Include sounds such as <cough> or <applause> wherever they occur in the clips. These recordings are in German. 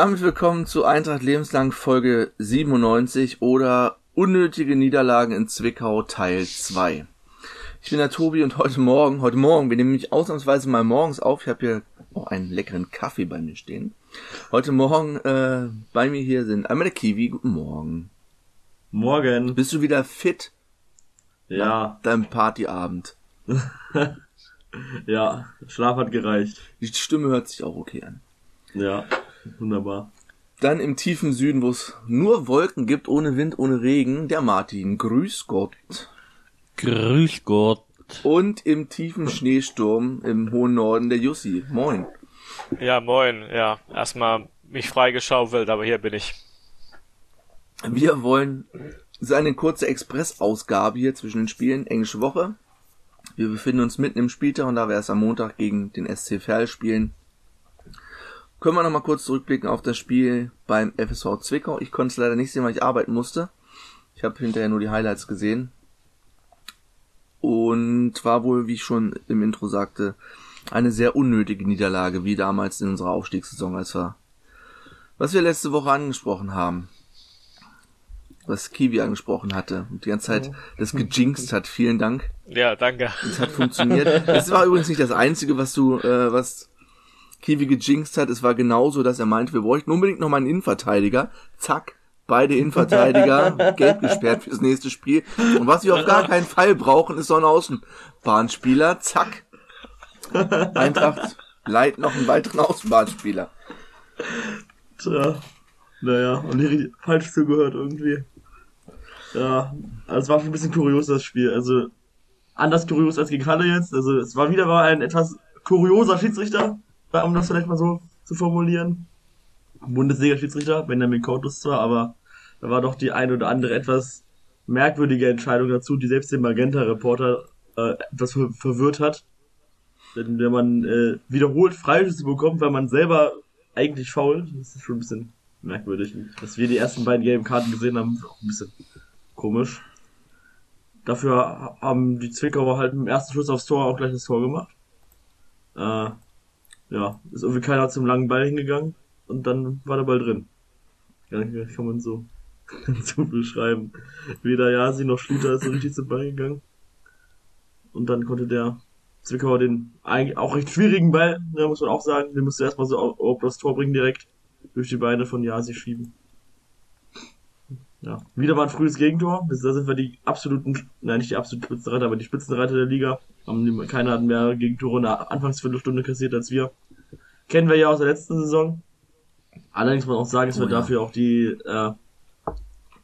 Damit willkommen zu Eintracht Lebenslang Folge 97 oder Unnötige Niederlagen in Zwickau Teil 2. Ich bin der Tobi und heute Morgen, heute Morgen, wir nehmen mich ausnahmsweise mal morgens auf. Ich habe hier auch einen leckeren Kaffee bei mir stehen. Heute Morgen äh, bei mir hier sind einmal der Kiwi. Guten Morgen. Morgen. Bist du wieder fit? Ja. Dein Partyabend. <laughs> ja, Schlaf hat gereicht. Die Stimme hört sich auch okay an. Ja, wunderbar. Dann im tiefen Süden, wo es nur Wolken gibt, ohne Wind, ohne Regen, der Martin. Grüß Gott. Grüß Gott. Und im tiefen Schneesturm im hohen Norden der Jussi. Moin. Ja, moin. Ja, erstmal mich freigeschaufelt, aber hier bin ich. Wir wollen so eine kurze Express-Ausgabe hier zwischen den Spielen. Englische Woche. Wir befinden uns mitten im Spieltag und da wir erst am Montag gegen den SC Verl spielen, können wir noch mal kurz zurückblicken auf das Spiel beim FSV Zwickau. Ich konnte es leider nicht sehen, weil ich arbeiten musste. Ich habe hinterher nur die Highlights gesehen. Und war wohl, wie ich schon im Intro sagte, eine sehr unnötige Niederlage, wie damals in unserer Aufstiegssaison, als wir, was wir letzte Woche angesprochen haben. Was Kiwi angesprochen hatte und die ganze Zeit das gejinxt hat. Vielen Dank. Ja, danke. Es hat funktioniert. Es war übrigens nicht das Einzige, was du, äh, was Kiwi gejinxt hat. Es war genauso, dass er meinte, wir bräuchten unbedingt noch mal einen Innenverteidiger. Zack, beide Innenverteidiger <laughs> gelb gesperrt fürs nächste Spiel. Und was wir auf gar keinen Fall brauchen, ist so ein Außenbahnspieler. Zack. Eintracht leiht noch einen weiteren Außenbahnspieler. Tja. Naja, und nicht falsch zugehört irgendwie. Ja, also es war schon ein bisschen kurios, das Spiel. Also, anders kurios als gegen Halle jetzt. Also, es war wieder mal ein etwas kurioser Schiedsrichter, um das vielleicht mal so zu formulieren. Bundesliga-Schiedsrichter, Benjamin Coutus zwar, aber da war doch die eine oder andere etwas merkwürdige Entscheidung dazu, die selbst den Magenta-Reporter äh, etwas ver verwirrt hat. Denn wenn man äh, wiederholt Freischüsse bekommt, weil man selber eigentlich fault, das ist schon ein bisschen merkwürdig. Dass wir die ersten beiden gelben Karten gesehen haben, ist auch ein bisschen komisch. Dafür haben die Zwickauer halt dem ersten Schuss aufs Tor auch gleich das Tor gemacht. Äh, ja, ist irgendwie keiner zum langen Ball hingegangen und dann war der Ball drin. Ja, kann man so, <laughs> so beschreiben. Weder Jasi noch Schlüter ist so richtig zum Ball gegangen. Und dann konnte der Zwickauer den eigentlich auch recht schwierigen Ball, ja, muss man auch sagen, den musste erstmal so auf, auf das Tor bringen direkt durch die Beine von Jasi schieben. Ja, wieder war ein frühes Gegentor. Da sind wir die absoluten, nein, nicht die absoluten Spitzenreiter, aber die Spitzenreiter der Liga. Haben, keiner hat mehr Gegentore in der Anfangsviertelstunde kassiert als wir. Kennen wir ja aus der letzten Saison. Allerdings muss man auch sagen, dass Oh wir ja. dafür auch die äh,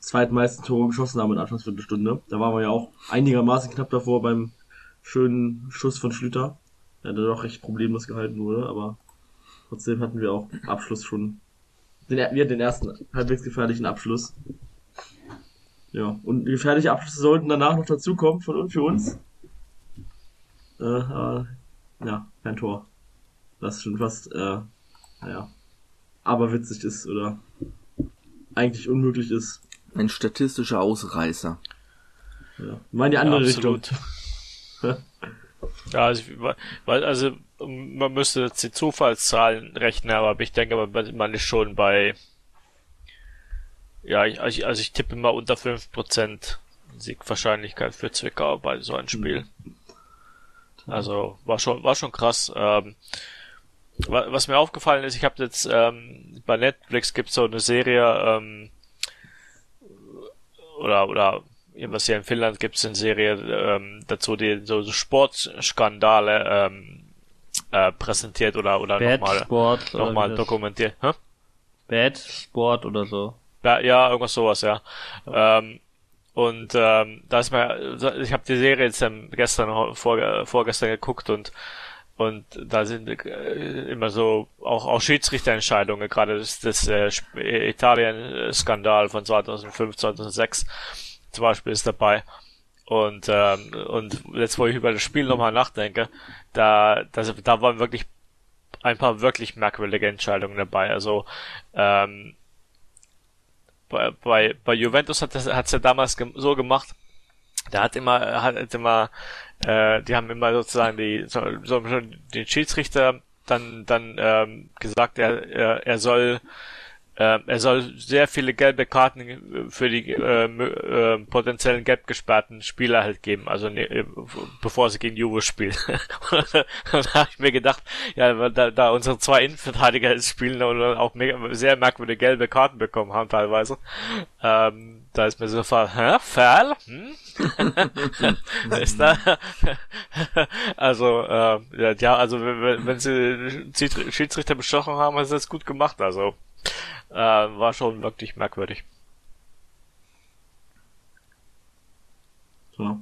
zweitmeisten Tore geschossen haben in der Anfangsviertelstunde. Da waren wir ja auch einigermaßen knapp davor beim schönen Schuss von Schlüter. Der doch recht problemlos gehalten wurde, aber trotzdem hatten wir auch Abschluss schon. Den, wir hatten den ersten halbwegs gefährlichen Abschluss. Ja, und gefährliche Abschlüsse sollten danach noch dazukommen von und für uns. Äh, aber, ja, kein Tor. Was schon fast, äh, naja, aber witzig ist oder eigentlich unmöglich ist. Ein statistischer Ausreißer. Ja. In die andere ja, Richtung. ja, also, weil, also, man müsste jetzt die Zufallszahlen rechnen, aber ich denke, man ist schon bei, ja, ich, also ich- also ich tippe mal unter 5% Siegwahrscheinlichkeit für Zwickau bei so einem Spiel. Also, war schon, war schon krass. Ähm, wa- was mir aufgefallen ist, ich habe jetzt ähm, bei Netflix gibt's so eine Serie ähm, oder oder was hier in Finnland gibt's eine Serie ähm, dazu, die so, so Sportskandale ähm, äh, präsentiert oder oder nochmal nochmal dokumentiert. Hä? Bad Sport oder so. Ja, irgendwas sowas, ja. Ähm, und ähm, da ist mir, ich habe die Serie jetzt gestern, vor, vorgestern geguckt und und da sind äh, immer so auch auch Schiedsrichterentscheidungen, gerade das, das äh, Italien-Skandal von 2005, 2006 zum Beispiel ist dabei. Und ähm, und jetzt, wo ich über das Spiel nochmal nachdenke, da das, da waren wirklich ein paar wirklich merkwürdige Entscheidungen dabei. Also ähm, bei, bei, bei Juventus hat es hat's ja damals gem so gemacht, der hat immer, hat immer, äh, die haben immer sozusagen die, so, so den Schiedsrichter dann dann ähm, gesagt, er, er, er soll äh, er soll sehr viele gelbe Karten für die äh, äh, potenziellen gelb gesperrten Spieler halt geben, also ne, äh, bevor sie gegen Juve spielen. <laughs> da habe ich mir gedacht, ja, da, da unsere zwei Innenverteidiger jetzt spielen und auch mega, sehr merkwürdige gelbe Karten bekommen haben teilweise, ähm, da ist mir so hä, Fall? Hm? <laughs> ist da also äh, ja, also wenn, wenn sie Schiedsrichter bestochen haben, sie das gut gemacht, also äh, war schon wirklich merkwürdig. So.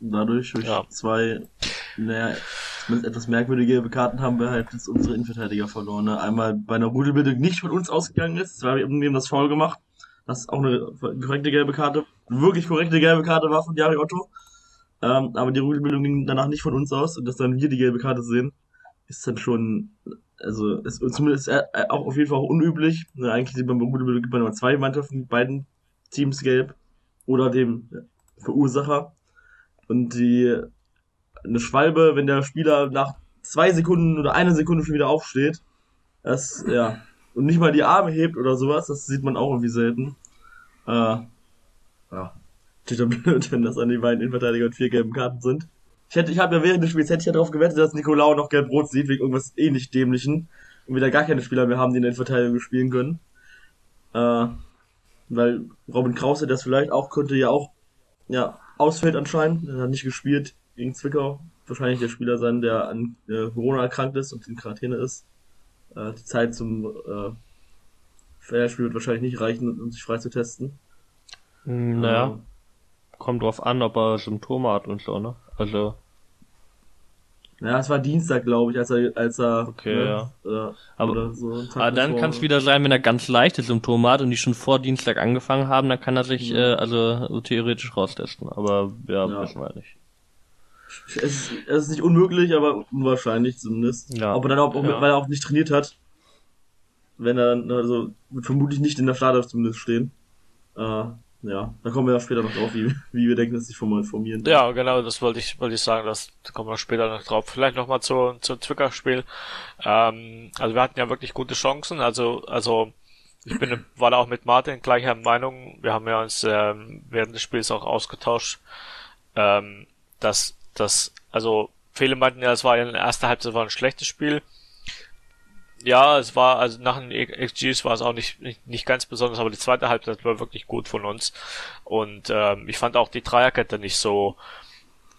Dadurch, durch Ja. zwei, naja, zumindest etwas merkwürdige Karten haben wir halt jetzt unsere Innenverteidiger verloren. Ne? Einmal bei einer Rudelbildung nicht von uns ausgegangen ist, zwar haben wir das Foul gemacht, das auch eine korrekte gelbe Karte, wirklich korrekte gelbe Karte war von Jari Otto. Ähm, aber die Rudelbildung ging danach nicht von uns aus und dass dann wir die gelbe Karte sehen, ist dann schon, also ist zumindest äh, auch auf jeden Fall unüblich. Ne, eigentlich sieht man bei Rudelbildung gibt man immer zwei Mannschaften, beiden Teams gelb oder dem Verursacher. Und die eine Schwalbe, wenn der Spieler nach zwei Sekunden oder einer Sekunde schon wieder aufsteht, das, ja, und nicht mal die Arme hebt oder sowas, das sieht man auch irgendwie selten. Äh, ja. <laughs> Steht dann blöd, wenn das an die beiden Innenverteidiger und vier gelben Karten sind. Ich hätte, ich habe ja während des Spiels hätte ich ja darauf gewettet, dass Nicolau noch gelb-rot sieht, wegen irgendwas ähnlich dämlichen. Und wir da gar keine Spieler mehr haben, die in der Innenverteidigung spielen können. Äh, weil Robin Krause das vielleicht auch könnte ja auch, ja, ausfällt anscheinend. Er hat nicht gespielt gegen Zwickau. Wahrscheinlich der Spieler sein, der an äh, Corona erkrankt ist und in Quarantäne ist. Äh, die Zeit zum äh, Fairspiel wird wahrscheinlich nicht reichen, um sich frei zu testen. Hm, Naja, kommt drauf an, ob er Symptome hat und so, ne? Also, Ja, es war Dienstag, glaube ich, als er, als er, Okay, ne, ja. Oder, Aber- oder so aber dann bevor. kann es wieder sein, wenn er ganz leichte Symptome hat und die schon vor Dienstag angefangen haben, dann kann er sich äh, also so theoretisch raustesten. Aber ja, Ja. wissen wir nicht. Es ist, es ist nicht unmöglich, aber unwahrscheinlich zumindest. Ja. Ob er dann auch, auch Ja. weil er auch nicht trainiert hat. Wenn er dann, also, wird vermutlich nicht in der Startelf zumindest stehen. Äh, ja, da kommen wir ja später noch drauf, wie, wie wir denken, dass sich formal formieren. Ja, genau, das wollte ich, wollte ich sagen, das da kommen wir später noch drauf. Vielleicht nochmal zu, zu Zwicker-Spiel. Ähm, also wir hatten ja wirklich gute Chancen, also, also, ich bin, war da auch mit Martin gleicher Meinung. Wir haben ja uns ähm, während des Spiels auch ausgetauscht, ähm, dass, dass, also, viele meinten ja, es war in der ersten Halbzeit war ein schlechtes Spiel. Ja, es war, also nach den XGs war es auch nicht, nicht, nicht ganz besonders, aber die zweite Halbzeit war wirklich gut von uns. Und ähm, ich fand auch die Dreierkette nicht so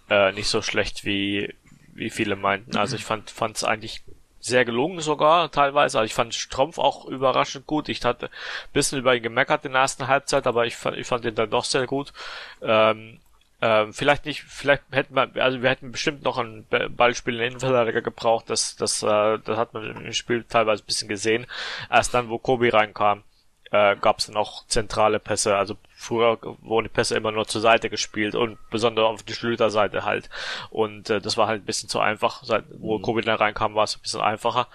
äh, nicht so schlecht wie wie viele meinten. Also ich fand fand es eigentlich sehr gelungen sogar teilweise. Also ich fand Strumpf auch überraschend gut. Ich hatte ein bisschen über ihn gemeckert in der ersten Halbzeit, aber ich fand ich fand ihn dann doch sehr gut. Ähm, ähm, vielleicht nicht, vielleicht hätten wir, also wir hätten bestimmt noch ein Ba- Ballspiel in den Innenverteidiger gebraucht, das, das, äh, das hat man im Spiel teilweise ein bisschen gesehen. Erst dann, wo Kobi reinkam, äh, gab es dann auch zentrale Pässe. Also früher wurden die Pässe immer nur zur Seite gespielt und besonders auf die Schlüterseite halt. Und äh, das war halt ein bisschen zu einfach. Seit, wo Kobi dann reinkam, war es ein bisschen einfacher.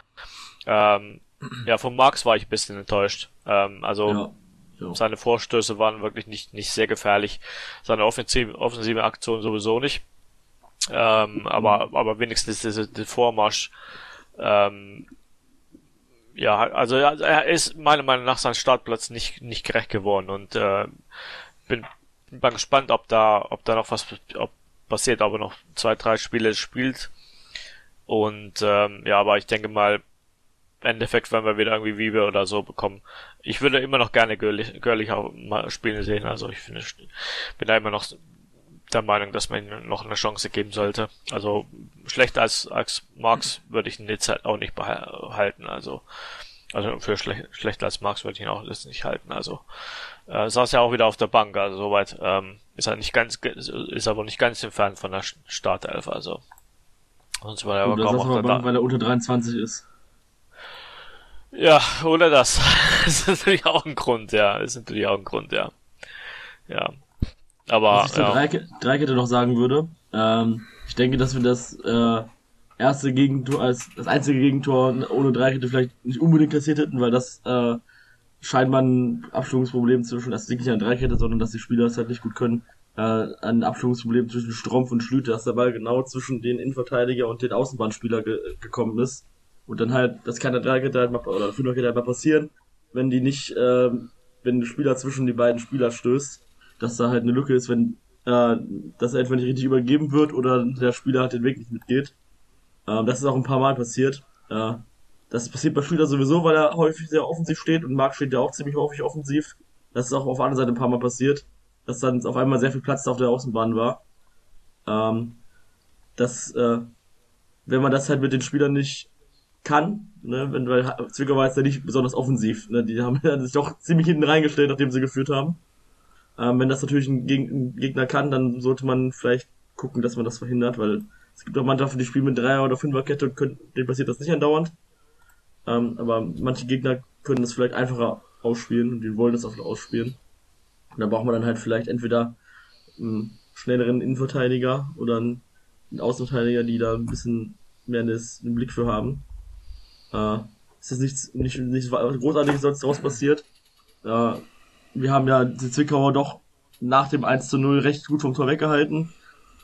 Ähm, ja, von Marx war ich ein bisschen enttäuscht. Ähm, also Ja. Ja. seine Vorstöße waren wirklich nicht, nicht sehr gefährlich. Seine offensive, offensive Aktion sowieso nicht. Ähm, aber, aber wenigstens diese, der Vormarsch. Ähm, ja, also er ist meiner Meinung nach sein Startplatz nicht, nicht gerecht geworden und äh, bin, bin mal gespannt, ob da, ob da noch was ob passiert, ob er noch zwei, drei Spiele spielt. Und ähm, ja, aber ich denke mal, im Endeffekt werden wir wieder irgendwie Wiebe oder so bekommen. Ich würde immer noch gerne Görlich, Görlich auch mal spielen sehen. Also ich finde, bin da immer noch der Meinung, dass man ihm noch eine Chance geben sollte. Also schlechter als, als Marx würde ich ihn jetzt halt auch nicht behalten. Also also für schlech, schlechter als Marx würde ich ihn auch jetzt nicht halten. Also äh, saß ja auch wieder auf der Bank. Also soweit ähm, ist er nicht ganz ist aber nicht ganz entfernt von der Startelf. Also sonst war er aber kaum auf der Bank, da. weil er unter 23 ist. Ja, oder das. <laughs> das ist natürlich auch ein Grund, ja. Das ist natürlich auch ein Grund, ja. Ja. Aber, Was ich zur ja. Dreike- Dreikette noch sagen würde, ähm, ich denke, dass wir das äh, erste Gegentor als das einzige Gegentor ohne Dreikette vielleicht nicht unbedingt kassiert hätten, weil das äh, scheinbar ein Abstimmungsproblem zwischen, das liegt nicht an Dreikette, sondern dass die Spieler es halt nicht gut können, äh, ein Abstimmungsproblem zwischen Strumpf und Schlüter, dass der Ball genau zwischen den Innenverteidiger und den Außenbahnspieler ge gekommen ist. Und dann halt, das kann Dreikette halt mal, oder Fünferkette halt mal passieren, wenn die nicht, äh, wenn der Spieler zwischen die beiden Spieler stößt, dass da halt eine Lücke ist, wenn äh, dass er entweder nicht richtig übergeben wird oder der Spieler halt den Weg nicht mitgeht. Ähm, das ist auch ein paar Mal passiert. Äh, das passiert bei Schlüter sowieso, weil er häufig sehr offensiv steht und Marc steht ja auch ziemlich häufig offensiv. Das ist auch auf der anderen Seite ein paar Mal passiert, dass dann auf einmal sehr viel Platz auf der Außenbahn war. Ähm, das, äh, wenn man das halt mit den Spielern nicht kann, ne, wenn, weil Zwickau war jetzt ja nicht besonders offensiv, ne, die haben <laughs> sich doch ziemlich hinten reingestellt, nachdem sie geführt haben. Ähm, wenn das natürlich ein, Geg ein, Gegner kann, dann sollte man vielleicht gucken, dass man das verhindert, weil es gibt auch Mannschaften, die spielen mit Dreier- oder Fünferkette und können, denen passiert das nicht andauernd. Ähm, aber manche Gegner können das vielleicht einfacher ausspielen und die wollen das auch ausspielen. Und da braucht man dann halt vielleicht entweder einen schnelleren Innenverteidiger oder einen Außenverteidiger, die da ein bisschen mehr einen Blick für haben. Äh, ist nichts, nicht, nichts Großartiges sonst daraus passiert. Äh, wir haben ja die Zwickauer doch nach dem 1 zu 0 recht gut vom Tor weggehalten.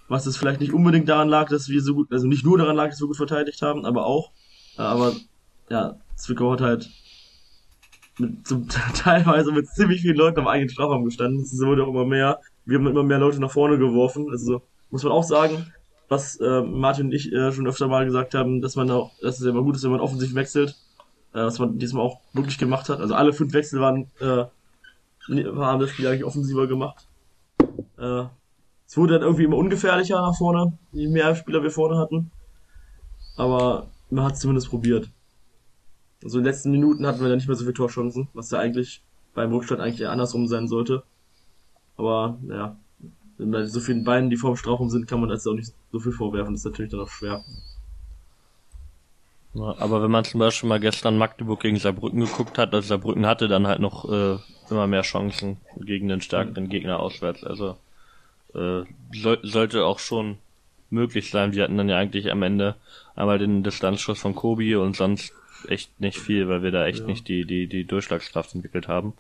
Was es vielleicht nicht unbedingt daran lag, dass wir so gut, also nicht nur daran lag, dass wir gut verteidigt haben, aber auch. Äh, aber ja, Zwickau hat halt mit, zum, <laughs> teilweise mit ziemlich vielen Leuten am eigenen Strafraum gestanden. Es wurde auch immer mehr. Wir haben immer mehr Leute nach vorne geworfen. Also muss man auch sagen, was äh, Martin und ich äh, schon öfter mal gesagt haben, dass man auch, dass es immer gut ist, wenn man offensiv wechselt. Äh, was man diesmal auch wirklich gemacht hat. Also alle fünf Wechsel waren, äh, haben das Spiel eigentlich offensiver gemacht. Äh, es wurde dann irgendwie immer ungefährlicher nach vorne, je mehr Spieler wir vorne hatten. Aber man hat es zumindest probiert. Also in den letzten Minuten hatten wir dann nicht mehr so viele Torchancen, was ja eigentlich beim Rückstand eigentlich eher andersrum sein sollte. Aber, naja, wenn bei so vielen Beinen, die vorm Strafraum sind, kann man das auch nicht so viel vorwerfen. Das ist natürlich dann auch schwer. Ja, aber wenn man zum Beispiel mal gestern Magdeburg gegen Saarbrücken geguckt hat, also Saarbrücken hatte dann halt noch äh, immer mehr Chancen gegen den stärkeren Gegner auswärts. Also äh, so, sollte auch schon möglich sein. Wir hatten dann ja eigentlich am Ende einmal den Distanzschuss von Kobi und sonst echt nicht viel, weil wir da echt ja. nicht die, die, die Durchschlagskraft entwickelt haben.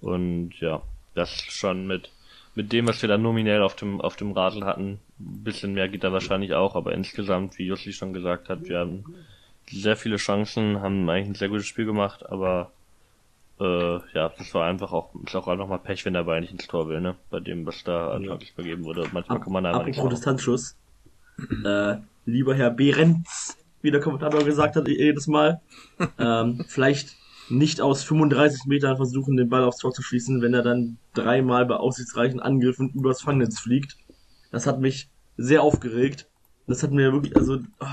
Und ja, das schon mit, mit dem, was wir dann nominell auf dem, auf dem Radl hatten, ein bisschen mehr geht da wahrscheinlich auch, aber insgesamt, wie Jussi schon gesagt hat, wir haben sehr viele Chancen, haben eigentlich ein sehr gutes Spiel gemacht, aber äh, ja, das war einfach auch, ist auch einfach mal Pech, wenn der Ball nicht ins Tor will, ne? Bei dem, was da ja. vergeben wurde. Manchmal Ab, kann man da einfach nicht Distanzschuss. äh, lieber Herr Behrens, wie der Kommentator gesagt hat, jedes Mal, ähm, vielleicht nicht aus 35 Metern versuchen, den Ball aufs Tor zu schießen, wenn er dann dreimal bei aussichtsreichen Angriffen übers Fangnetz fliegt. Das hat mich sehr aufgeregt. Das hat mir wirklich, also, oh,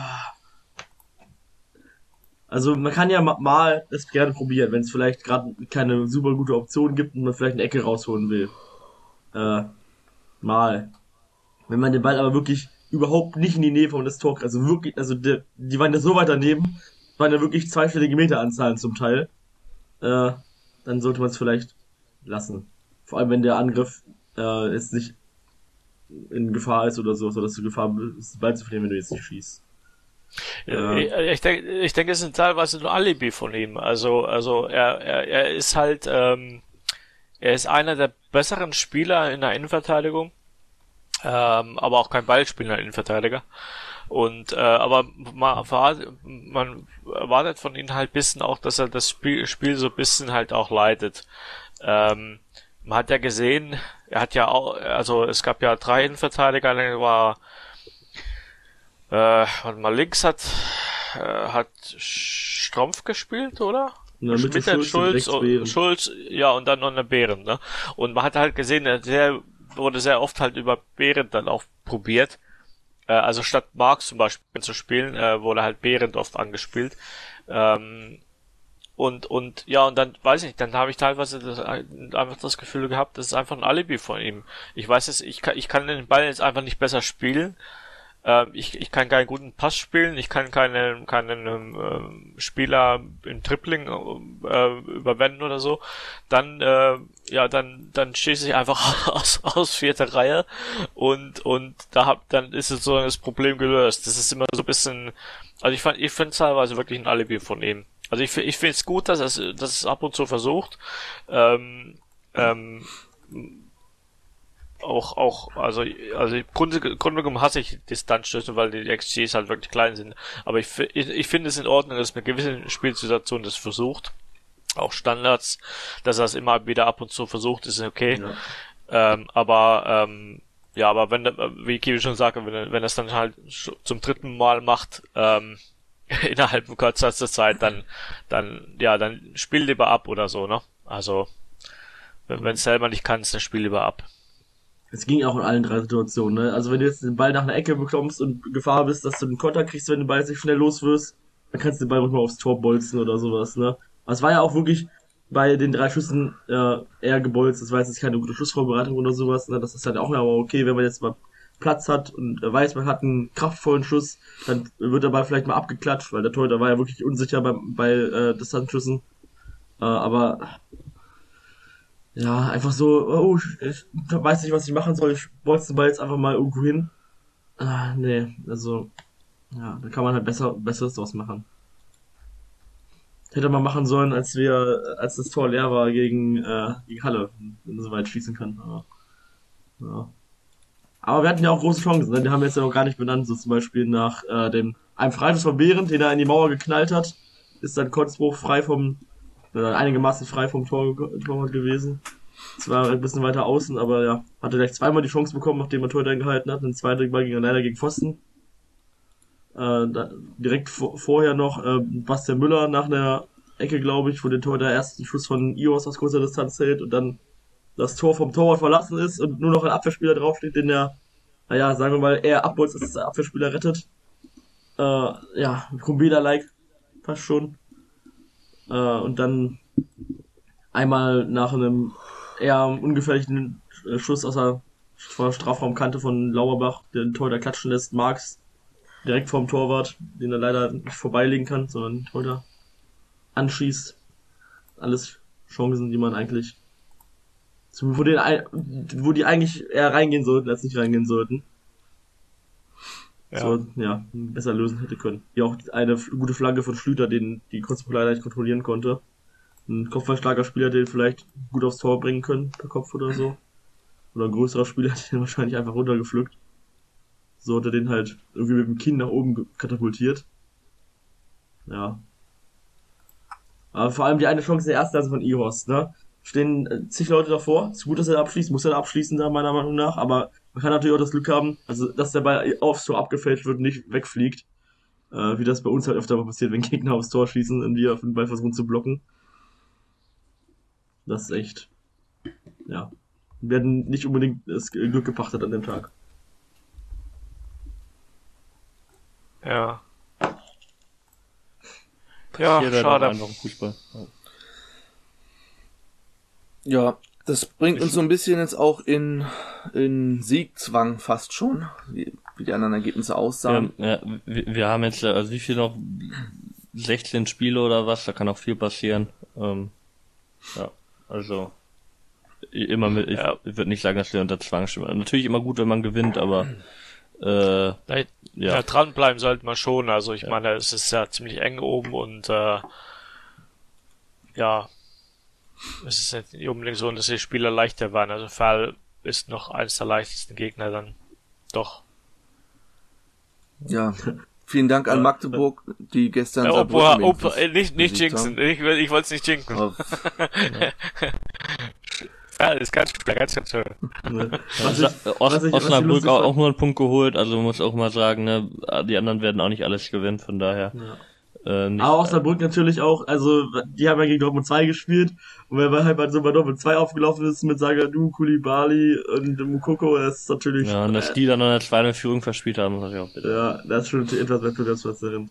also man kann ja mal das gerne probieren, wenn es vielleicht gerade keine super gute Option gibt und man vielleicht eine Ecke rausholen will. Äh, mal. Wenn man den Ball aber wirklich überhaupt nicht in die Nähe von das Tor, also wirklich, also die, die waren ja so weit daneben, waren ja wirklich zweistellige Meteranzahlen zum Teil, äh, dann sollte man es vielleicht lassen. Vor allem wenn der Angriff äh, jetzt nicht in Gefahr ist oder so, so dass du Gefahr bist, Ball zu verlieren, wenn du jetzt nicht schießt. Ja. Ich, ich denke, ich denke, es ist teilweise ein Alibi von ihm. Also, also er, er, er ist halt, ähm, er ist einer der besseren Spieler in der Innenverteidigung, ähm, aber auch kein Ballspieler in der Innenverteidiger. Und äh, aber man, man erwartet von ihm halt bisschen auch, dass er das Spiel, Spiel so bisschen halt auch leitet. Ähm, man hat ja gesehen, er hat ja auch, also es gab ja drei Innenverteidiger, dann war äh, warte mal, links hat, äh, hat Strumpf gespielt, oder? Na, mit Schulz, Schulz, und Schulz, ja, und dann noch eine Behren, ne? Und man hat halt gesehen, der wurde sehr oft halt über Behren dann auch probiert. Äh, also statt Marx zum Beispiel zu spielen, äh, wurde halt Behrend oft angespielt. Ähm, und, und, ja, und dann, weiß ich nicht, dann habe ich teilweise das, einfach das Gefühl gehabt, das ist einfach ein Alibi von ihm. Ich weiß es, ich kann, ich kann den Ball jetzt einfach nicht besser spielen. Äh, ich, ich kann keinen guten Pass spielen, ich kann keinen, keinen äh, Spieler im Tripling äh, überwenden oder so. Dann, äh, ja, dann, dann schieße ich einfach <laughs> aus, aus vierter Reihe und, und da hab, dann ist es so das Problem gelöst. Das ist immer so ein bisschen, also ich fand, ich finde teilweise wirklich ein Alibi von ihm. Also ich, ich finde es gut, dass es, dass es ab und zu versucht. Ähm, ähm, auch, auch, also, also Grunde, genommen hasse ich Distanzstöße, weil die XGs halt wirklich klein sind. Aber ich, ich, ich finde es in Ordnung, dass eine gewisse Spielsituation das versucht. Auch Standards, dass er es immer wieder ab und zu versucht, ist okay. Ja. Ähm, aber, ähm, ja, aber wenn, wie Kiwi schon sagte, wenn, wenn er es dann halt zum dritten Mal macht, ähm, <laughs> innerhalb kürzester Zeit, dann, dann, ja, dann spiel lieber ab oder so, ne? Also, wenn es selber nicht kannst, dann spiel lieber ab. Es ging auch in allen drei Situationen, ne? Also wenn du jetzt den Ball nach einer Ecke bekommst und Gefahr bist, dass du den Konter kriegst, wenn du Ball sich schnell los wirst, dann kannst du den Ball mal aufs Tor bolzen oder sowas, ne? Es war ja auch wirklich bei den drei Schüssen äh, eher gebolzt. Das war jetzt keine gute Schussvorbereitung oder sowas, ne? Das ist halt auch aber okay, wenn man jetzt mal Platz hat und äh, weiß, man hat einen kraftvollen Schuss, dann wird der Ball vielleicht mal abgeklatscht, weil der Torhüter war ja wirklich unsicher bei, bei äh, Distanzschüssen. Äh, aber ja, einfach so, oh, ich weiß nicht, was ich machen soll, ich wollte den Ball jetzt einfach mal irgendwo hin. Ah, nee, also, ja, da kann man halt besser, besseres draus machen. Hätte man machen sollen, als wir, als das Tor leer war gegen, äh, gegen Halle, wenn so weit schießen kann. Aber, ja. Aber wir hatten ja auch große Chancen, ne? die haben wir jetzt ja noch gar nicht benannt, so zum Beispiel nach äh, dem einem Freischuss von Behrend, den er in die Mauer geknallt hat, ist dann Kotzbruch frei vom äh, einigermaßen frei vom Tor, Torwart gewesen. Zwar ein bisschen weiter außen, aber ja, hatte gleich zweimal die Chance bekommen, nachdem er Tor gehalten hat. Ein zweiter Mal gegen leider gegen Pfosten. Äh, da, direkt vor, vorher noch äh, Bastian Müller nach einer Ecke, glaube ich, wo der Tor der ersten Schuss von Ios aus kurzer Distanz hält und dann das Tor vom Torwart verlassen ist und nur noch ein Abwehrspieler draufsteht, den der, naja, sagen wir mal, eher abbolzt, als der Abwehrspieler rettet. Äh, ja, Kumbeda-like, fast schon. Äh, und dann einmal nach einem eher ungefährlichen äh, Schuss aus der, Strafraumkante von Lauerbach, den Torhüter klatschen lässt, Marx direkt vorm Torwart, den er leider nicht vorbeilegen kann, sondern den Torhüter anschießt. Alles Chancen, die man eigentlich wo, den, wo die eigentlich eher reingehen sollten, als nicht reingehen sollten. Ja. So, ja, besser lösen hätte können. Wie auch eine gute Flagge von Schlüter, den die Konzeptual leider nicht kontrollieren konnte. Ein kopfballstarker Spieler, den vielleicht gut aufs Tor bringen können, per Kopf oder so. Oder ein größerer Spieler, <laughs> den wahrscheinlich einfach runtergepflückt. So hat er den halt irgendwie mit dem Kinn nach oben katapultiert. Ja. Aber vor allem die eine Chance der erste also von Ihorst, ne? stehen äh, zig Leute davor. Ist gut, dass er abschließt, muss er abschließen, da meiner Meinung nach, aber man kann natürlich auch das Glück haben, also dass der Ball aufs Tor abgefälscht wird und nicht wegfliegt. Äh, wie das bei uns halt öfter mal passiert, wenn Gegner aufs Tor schießen und wir auf den Ball versuchen zu blocken. Das ist echt. Ja. Wir werden nicht unbedingt das Glück gepachtet an dem Tag. Ja. Ja, schade. Fußball. Ja, das bringt uns so ein bisschen jetzt auch in, in Siegzwang fast schon, wie, wie die anderen Ergebnisse aussahen. Ja, ja wir, wir, haben jetzt, also wie viel noch? 16 Spiele oder was, da kann auch viel passieren. Ähm, ja, also immer mit, ich, ja. ich würde nicht sagen, dass wir unter Zwang stehen. Natürlich immer gut, wenn man gewinnt, aber äh, ja. ja, dranbleiben sollte man schon. Also ich ja. meine, es ist ja ziemlich eng oben und äh, ja, es ist nicht unbedingt so, dass die Spieler leichter waren. Also Fall ist noch eines der leichtesten Gegner dann doch. Ja, vielen Dank an Magdeburg, die gestern ja, Opa, Opa, äh, nicht, nicht jinxen. Ich, ich wollte es nicht jinxen. Oh. <laughs> Ja. Ist ganz, ganz, ganz schön. Was ich, Os Osnabrück auch, auch nur einen Punkt geholt, also man muss auch mal sagen, ne, die anderen werden auch nicht alles gewinnen, von daher. Ja. Äh, Aber Osnabrück natürlich auch, also die haben ja gegen Dortmund 2 gespielt und wenn man halt bei so bei Dortmund 2 aufgelaufen ist mit Sagadu, Kulibali und Mukoko, das ist natürlich... Ja, und dass äh, die dann eine zweite Führung verspielt haben, das ich auch bitte. Ja, das ist schon etwas Wettbewerbsverzerrend.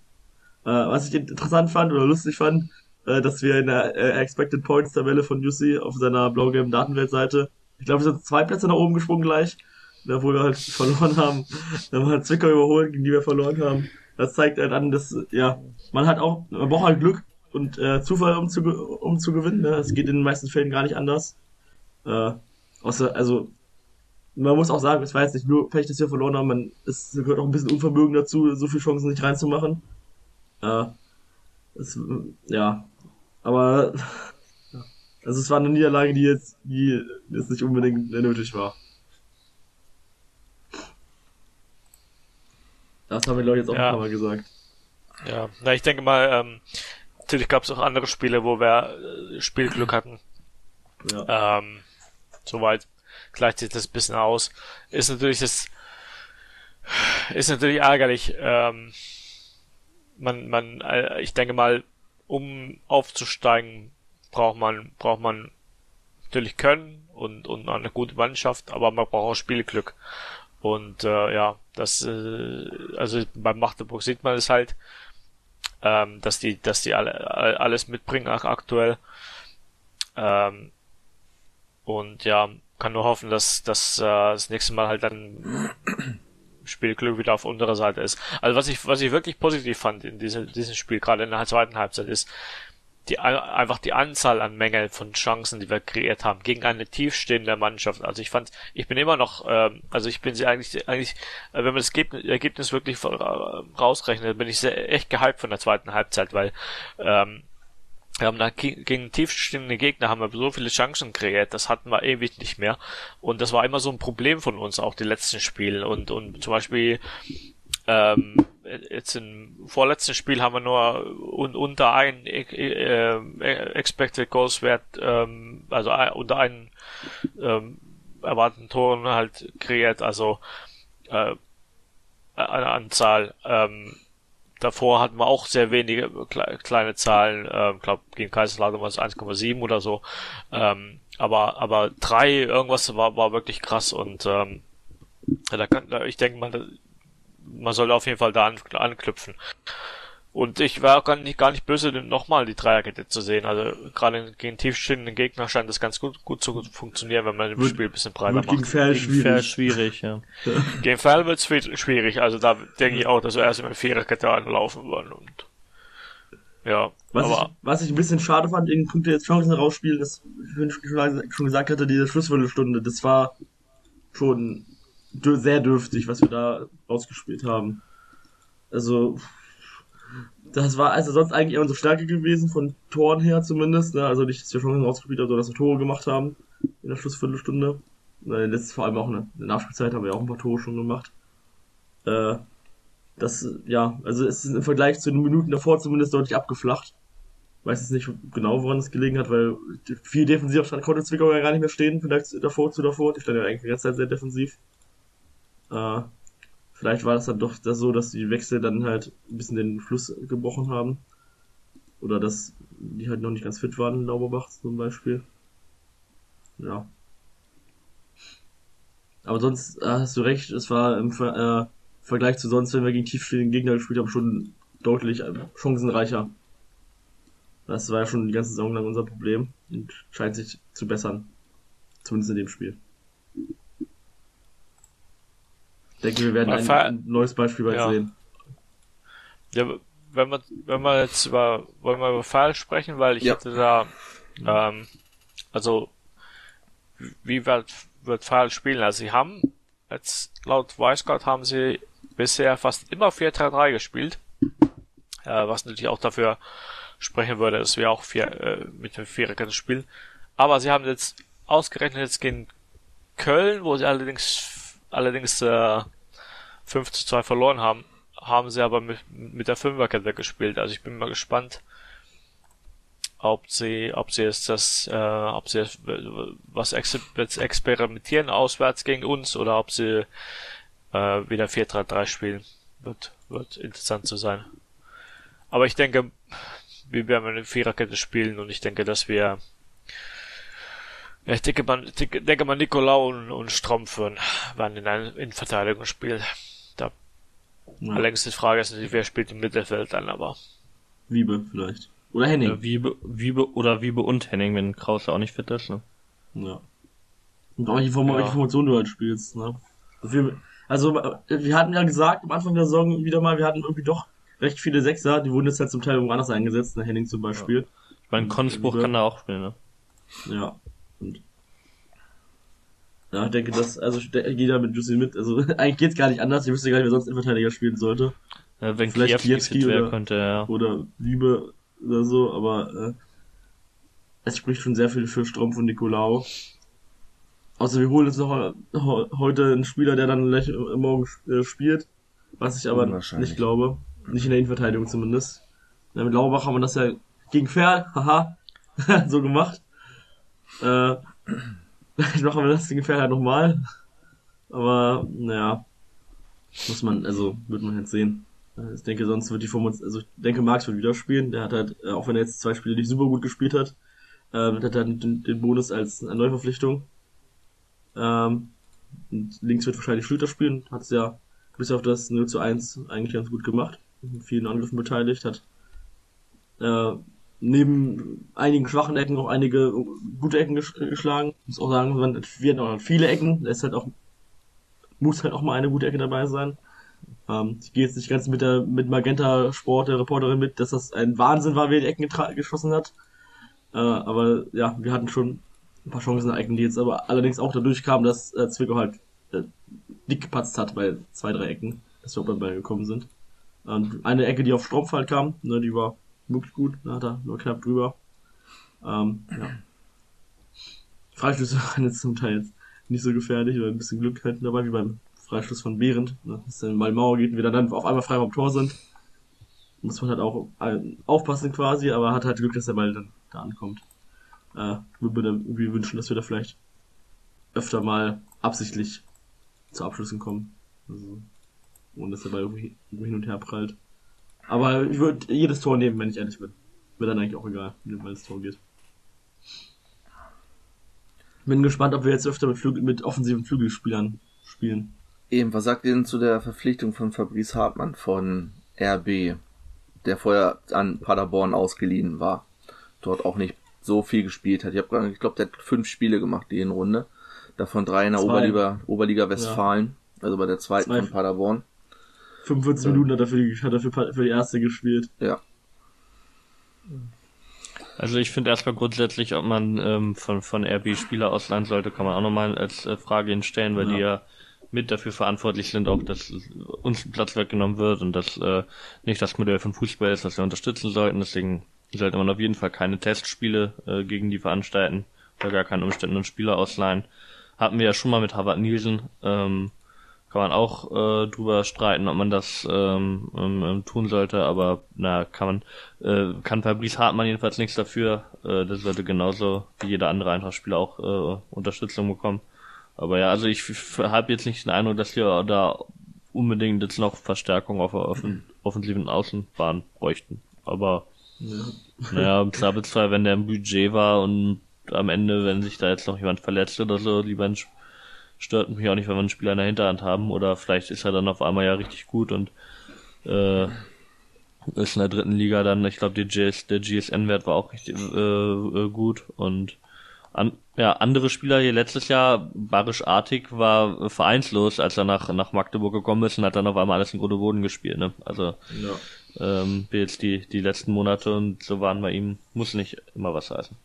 Äh, was ich interessant fand oder lustig fand, äh, dass wir in der äh, Expected Points Tabelle von UC auf seiner blau-gelben Datenweltseite, ich glaube, wir sind zwei Plätze nach oben gesprungen gleich, obwohl wir halt <laughs> verloren haben. Dann haben wir Zwickau überholt, gegen die wir verloren haben. Das zeigt halt an, dass, ja, man hat auch, man braucht halt Glück und äh, Zufall, um zu, um zu gewinnen. Ne? Es geht in den meisten Fällen gar nicht anders. Äh, außer, also, man muss auch sagen, es war jetzt nicht nur Pech, dass wir verloren haben, man, es gehört auch ein bisschen Unvermögen dazu, so viele Chancen nicht reinzumachen. Äh, es, ja, aber also es war eine Niederlage, die jetzt, die jetzt nicht unbedingt nötig war. Das haben wir, glaube jetzt auch ja. nochmal gesagt. Ja, na, ich denke mal, ähm, natürlich gab es auch andere Spiele, wo wir äh, Spielglück hatten. Ja. Ähm, soweit gleicht sich das ein bisschen aus. Ist natürlich das, ist natürlich ärgerlich. Ähm, man, man, äh, ich denke mal, um aufzusteigen, braucht man, braucht man natürlich Können und, und eine gute Mannschaft, aber man braucht auch Spielglück. Und äh, ja, das, äh, also beim Magdeburg sieht man es halt, ähm, dass die, dass die alle, all- alles mitbringen ak- aktuell. Ähm, und ja, kann nur hoffen, dass, dass äh, das nächste Mal halt dann Spielglück wieder auf unserer Seite ist. Also was ich, was ich wirklich positiv fand in diesem, diesem Spiel, gerade in der zweiten Halbzeit, ist die, einfach die Anzahl an Mängeln von Chancen, die wir kreiert haben, gegen eine tiefstehende Mannschaft. Also ich fand, ich bin immer noch, ähm, also ich bin sie eigentlich, eigentlich, äh, wenn man das Ergebnis, wirklich äh, rausrechnet, bin ich sehr, echt gehypt von der zweiten Halbzeit, weil ähm, wir haben da ge- gegen tiefstehende Gegner haben wir so viele Chancen kreiert, das hatten wir ewig nicht mehr. Und das war immer so ein Problem von uns, auch die letzten Spiele. Und, und zum Beispiel ähm, jetzt im vorletzten Spiel haben wir nur un unter ein äh, äh, Expected Goals Wert, ähm, also unter einen ähm, erwarteten Toren halt kreiert, also äh, eine Anzahl. Ähm, davor hatten wir auch sehr wenige kle kleine Zahlen, ähm, glaube gegen Kaiserslautern war es 1,7 oder so. Ähm, aber aber drei irgendwas war war wirklich krass und ähm, da kann, da- ich denke mal, da- man soll auf jeden Fall da an, anknüpfen. Und ich war gar nicht, gar nicht böse, nochmal die Dreierkette zu sehen. Also gerade gegen tiefstehenden Gegner scheint das ganz gut, gut zu funktionieren, wenn man das Wird- Spiel ein bisschen breiter gegen macht. Gegen Fair schwierig. schwierig, ja. <laughs> Gegen Ferl wird es schwierig. Also da denke ich auch, dass wir erst mit Viererkette anlaufen wollen. Und ja, Was, aber ich, was ich ein bisschen schade fand, in Punkte jetzt Chancen rausspielen, das wie ich schon gesagt hatte, diese Schlussviertelstunde, das war schon sehr dürftig, was wir da rausgespielt haben. Also, das war also sonst eigentlich eher unsere Stärke gewesen, von Toren her zumindest, ne? also nicht, dass wir Chancen rausgespielt haben, sondern dass wir Tore gemacht haben in der Schlussviertelstunde. Letztes vor allem auch in der Nachspielzeit haben wir auch ein paar Tore schon gemacht. Äh, das, ja, also es ist im Vergleich zu den Minuten davor zumindest deutlich abgeflacht. Weiß jetzt nicht genau, woran es gelegen hat, weil viel Defensivstand konnte Zwickau ja gar nicht mehr stehen, vielleicht davor zu davor. Die stand ja eigentlich die ganze Zeit sehr defensiv. Äh, vielleicht war das dann doch das so, dass die Wechsel dann halt ein bisschen den Fluss gebrochen haben. Oder dass die halt noch nicht ganz fit waren Lauberbach zum Beispiel. Ja. Aber sonst äh, hast du recht, es war im Ver äh, Vergleich zu sonst, wenn wir gegen tiefstehende Gegner gespielt haben, schon deutlich äh, chancenreicher. Das war ja schon die ganze Saison lang unser Problem und scheint sich zu bessern. Zumindest in dem Spiel. Ich denke, wir werden ein, ein neues Beispiel bald Ja. sehen. Ja, wenn wir, wenn wir jetzt über, wollen wir über Fall sprechen, weil ich Ja. hatte da, ähm, also, wie wird, wird Fall spielen? Also, sie haben, jetzt laut Weißgott haben sie bisher fast immer 4-3-3 gespielt, äh, was natürlich auch dafür sprechen würde, dass wir auch vier, äh, mit dem Viererkette spielen. Aber sie haben jetzt ausgerechnet jetzt gegen Köln, wo sie allerdings, allerdings, äh, 5 zu 2 verloren haben, haben sie aber mit, mit der Fünferkette gespielt. Also ich bin mal gespannt, ob sie, ob sie jetzt das, äh, ob sie jetzt was ex experimentieren auswärts gegen uns oder ob sie äh, wieder 4-3-3 spielen. Wird, wird interessant zu sein. Aber ich denke, wir werden eine Viererkette spielen und ich denke, dass wir ich denke, ich denke, mal, Nicolau und, und Strumpf werden werden in einer Innenverteidigung spielen. Ja. Allerdings die Frage ist natürlich, wer spielt im Mittelfeld dann, aber Wiebe vielleicht. Oder Henning. Äh, Wiebe, Wiebe oder Wiebe und Henning, wenn Krause auch nicht fit ist. Ne? Ja. Und auch welche, Form Ja. welche Formation du halt spielst, ne? Also, wir hatten ja gesagt am Anfang der Saison wieder mal, wir hatten irgendwie doch recht viele Sechser, die wurden jetzt halt zum Teil woanders eingesetzt, ne, Henning zum Beispiel. Ich meine, Konspruch Wiebe. kann da auch spielen, ne? Ja. Und ja, ich denke, dass, also ich de- gehe da mit Jussi mit. Also <laughs> eigentlich geht's gar nicht anders. Ich wüsste gar nicht, wer sonst Innenverteidiger spielen sollte. Ja, wenn Vielleicht Kiewski oder- könnte er. Oder Liebe oder so, aber äh, es spricht schon sehr viel für Strumpf und Nicolau. Außer wir holen jetzt noch heute einen Spieler, der dann gleich morgen äh, spielt. was ich aber nicht glaube. Nicht in der Innenverteidigung zumindest. Ja, mit Lauerbach haben wir das ja gegen Ferl, haha, <laughs> so gemacht. Äh, <laughs> vielleicht machen wir das Ferl halt nochmal. Aber, naja, muss man, also, wird man jetzt sehen. Äh, Ich denke, sonst wird die Form uns, also ich denke, Marx wird wieder spielen. Der hat halt, äh, auch wenn er jetzt zwei Spiele nicht super gut gespielt hat, äh, hat er halt den, den Bonus als Neuverpflichtung. Ähm, links wird wahrscheinlich Schlüter spielen, hat es ja bis auf das 0 zu 1 eigentlich ganz gut gemacht. Mit vielen Angriffen beteiligt, hat äh, neben einigen schwachen Ecken auch einige gute Ecken gesch geschlagen. Ich muss auch sagen, wir hatten auch viele Ecken, da ist halt auch, muss halt auch mal eine gute Ecke dabei sein. Ähm, ich gehe jetzt nicht ganz mit der mit Magenta Sport, der Reporterin mit, dass das ein Wahnsinn war, wer die Ecken geschossen hat. Äh, aber ja, wir hatten schon ein paar Chancen nach Ecken, die jetzt aber allerdings auch dadurch kamen, dass äh, Zwickau halt äh, dick gepatzt hat bei zwei, drei Ecken, dass wir auch Ball gekommen sind. Und eine Ecke, die auf Strompfall kam, ne, die war wirklich gut, da hat er nur knapp drüber. Ähm, ja. Freischlüsse <laughs> waren jetzt zum Teil jetzt nicht so gefährlich, oder ein bisschen Glück hätten dabei, wie beim Freischluss von Behrendt, ne, dass dann mal Mauer geht und wir dann auf einmal frei am Tor sind. Muss man halt auch äh, aufpassen quasi, aber hat halt Glück, dass der Ball dann da ankommt. Äh, würde mir da irgendwie wünschen, dass wir da vielleicht öfter mal absichtlich zu Abschlüssen kommen. Also, ohne dass der Ball irgendwie hin und her prallt. Aber ich würde jedes Tor nehmen, wenn ich ehrlich bin. Mir dann eigentlich auch egal, Ball ins Tor geht. Bin gespannt, ob wir jetzt öfter mit, Flügel, mit offensiven Flügelspielern spielen. Eben, was sagt ihr denn zu der Verpflichtung von Fabrice Hartmann von RB, der vorher an Paderborn ausgeliehen war, dort auch nicht so viel gespielt hat. Ich, hab ich glaube, der hat fünf Spiele gemacht die Runde, davon drei in der Zwei. Oberliga, Oberliga Westfalen, also bei der zweiten Zwei. von Paderborn. 45 Minuten hat er für die, hat er für, für die erste gespielt. Ja, Also ich finde erstmal grundsätzlich, ob man ähm, von, von RB Spieler ausleihen sollte, kann man auch nochmal als äh, Frage hinstellen, weil Ja. die ja mit dafür verantwortlich sind, auch dass uns ein Platz weggenommen wird und dass äh, nicht das Modell von Fußball ist, das wir unterstützen sollten. Deswegen sollte man auf jeden Fall keine Testspiele äh, gegen die veranstalten, bei gar keinen Umständen einen Spieler ausleihen. Hatten wir ja schon mal mit Harvard Nielsen. Ähm, kann man auch äh, drüber streiten, ob man das ähm, ähm, ähm, tun sollte, aber na kann man äh, kann Fabrice Hartmann jedenfalls nichts dafür. Äh, das sollte genauso wie jeder andere Eintrachtspieler auch äh, Unterstützung bekommen. Aber ja, also ich habe jetzt nicht den Eindruck, dass wir da unbedingt jetzt noch Verstärkung auf der offen offensiven Außenbahn bräuchten. Aber Ja. naja, im Zweifelsfall, wenn der im Budget war und am Ende, wenn sich da jetzt noch jemand verletzt oder so, lieber ein, Sp- stört mich auch nicht, wenn wir einen Spieler in der Hinterhand haben oder vielleicht ist er dann auf einmal ja richtig gut und äh, ist in der dritten Liga dann, ich glaube, der GSN-Wert war auch richtig äh, äh, gut und an, ja, andere Spieler hier letztes Jahr, Barisch Artig war vereinslos, als er nach, nach Magdeburg gekommen ist und hat dann auf einmal alles in Grund und Boden gespielt, ne? Also Ja. ähm, wie jetzt die, die letzten Monate und so waren bei ihm, muss nicht immer was heißen.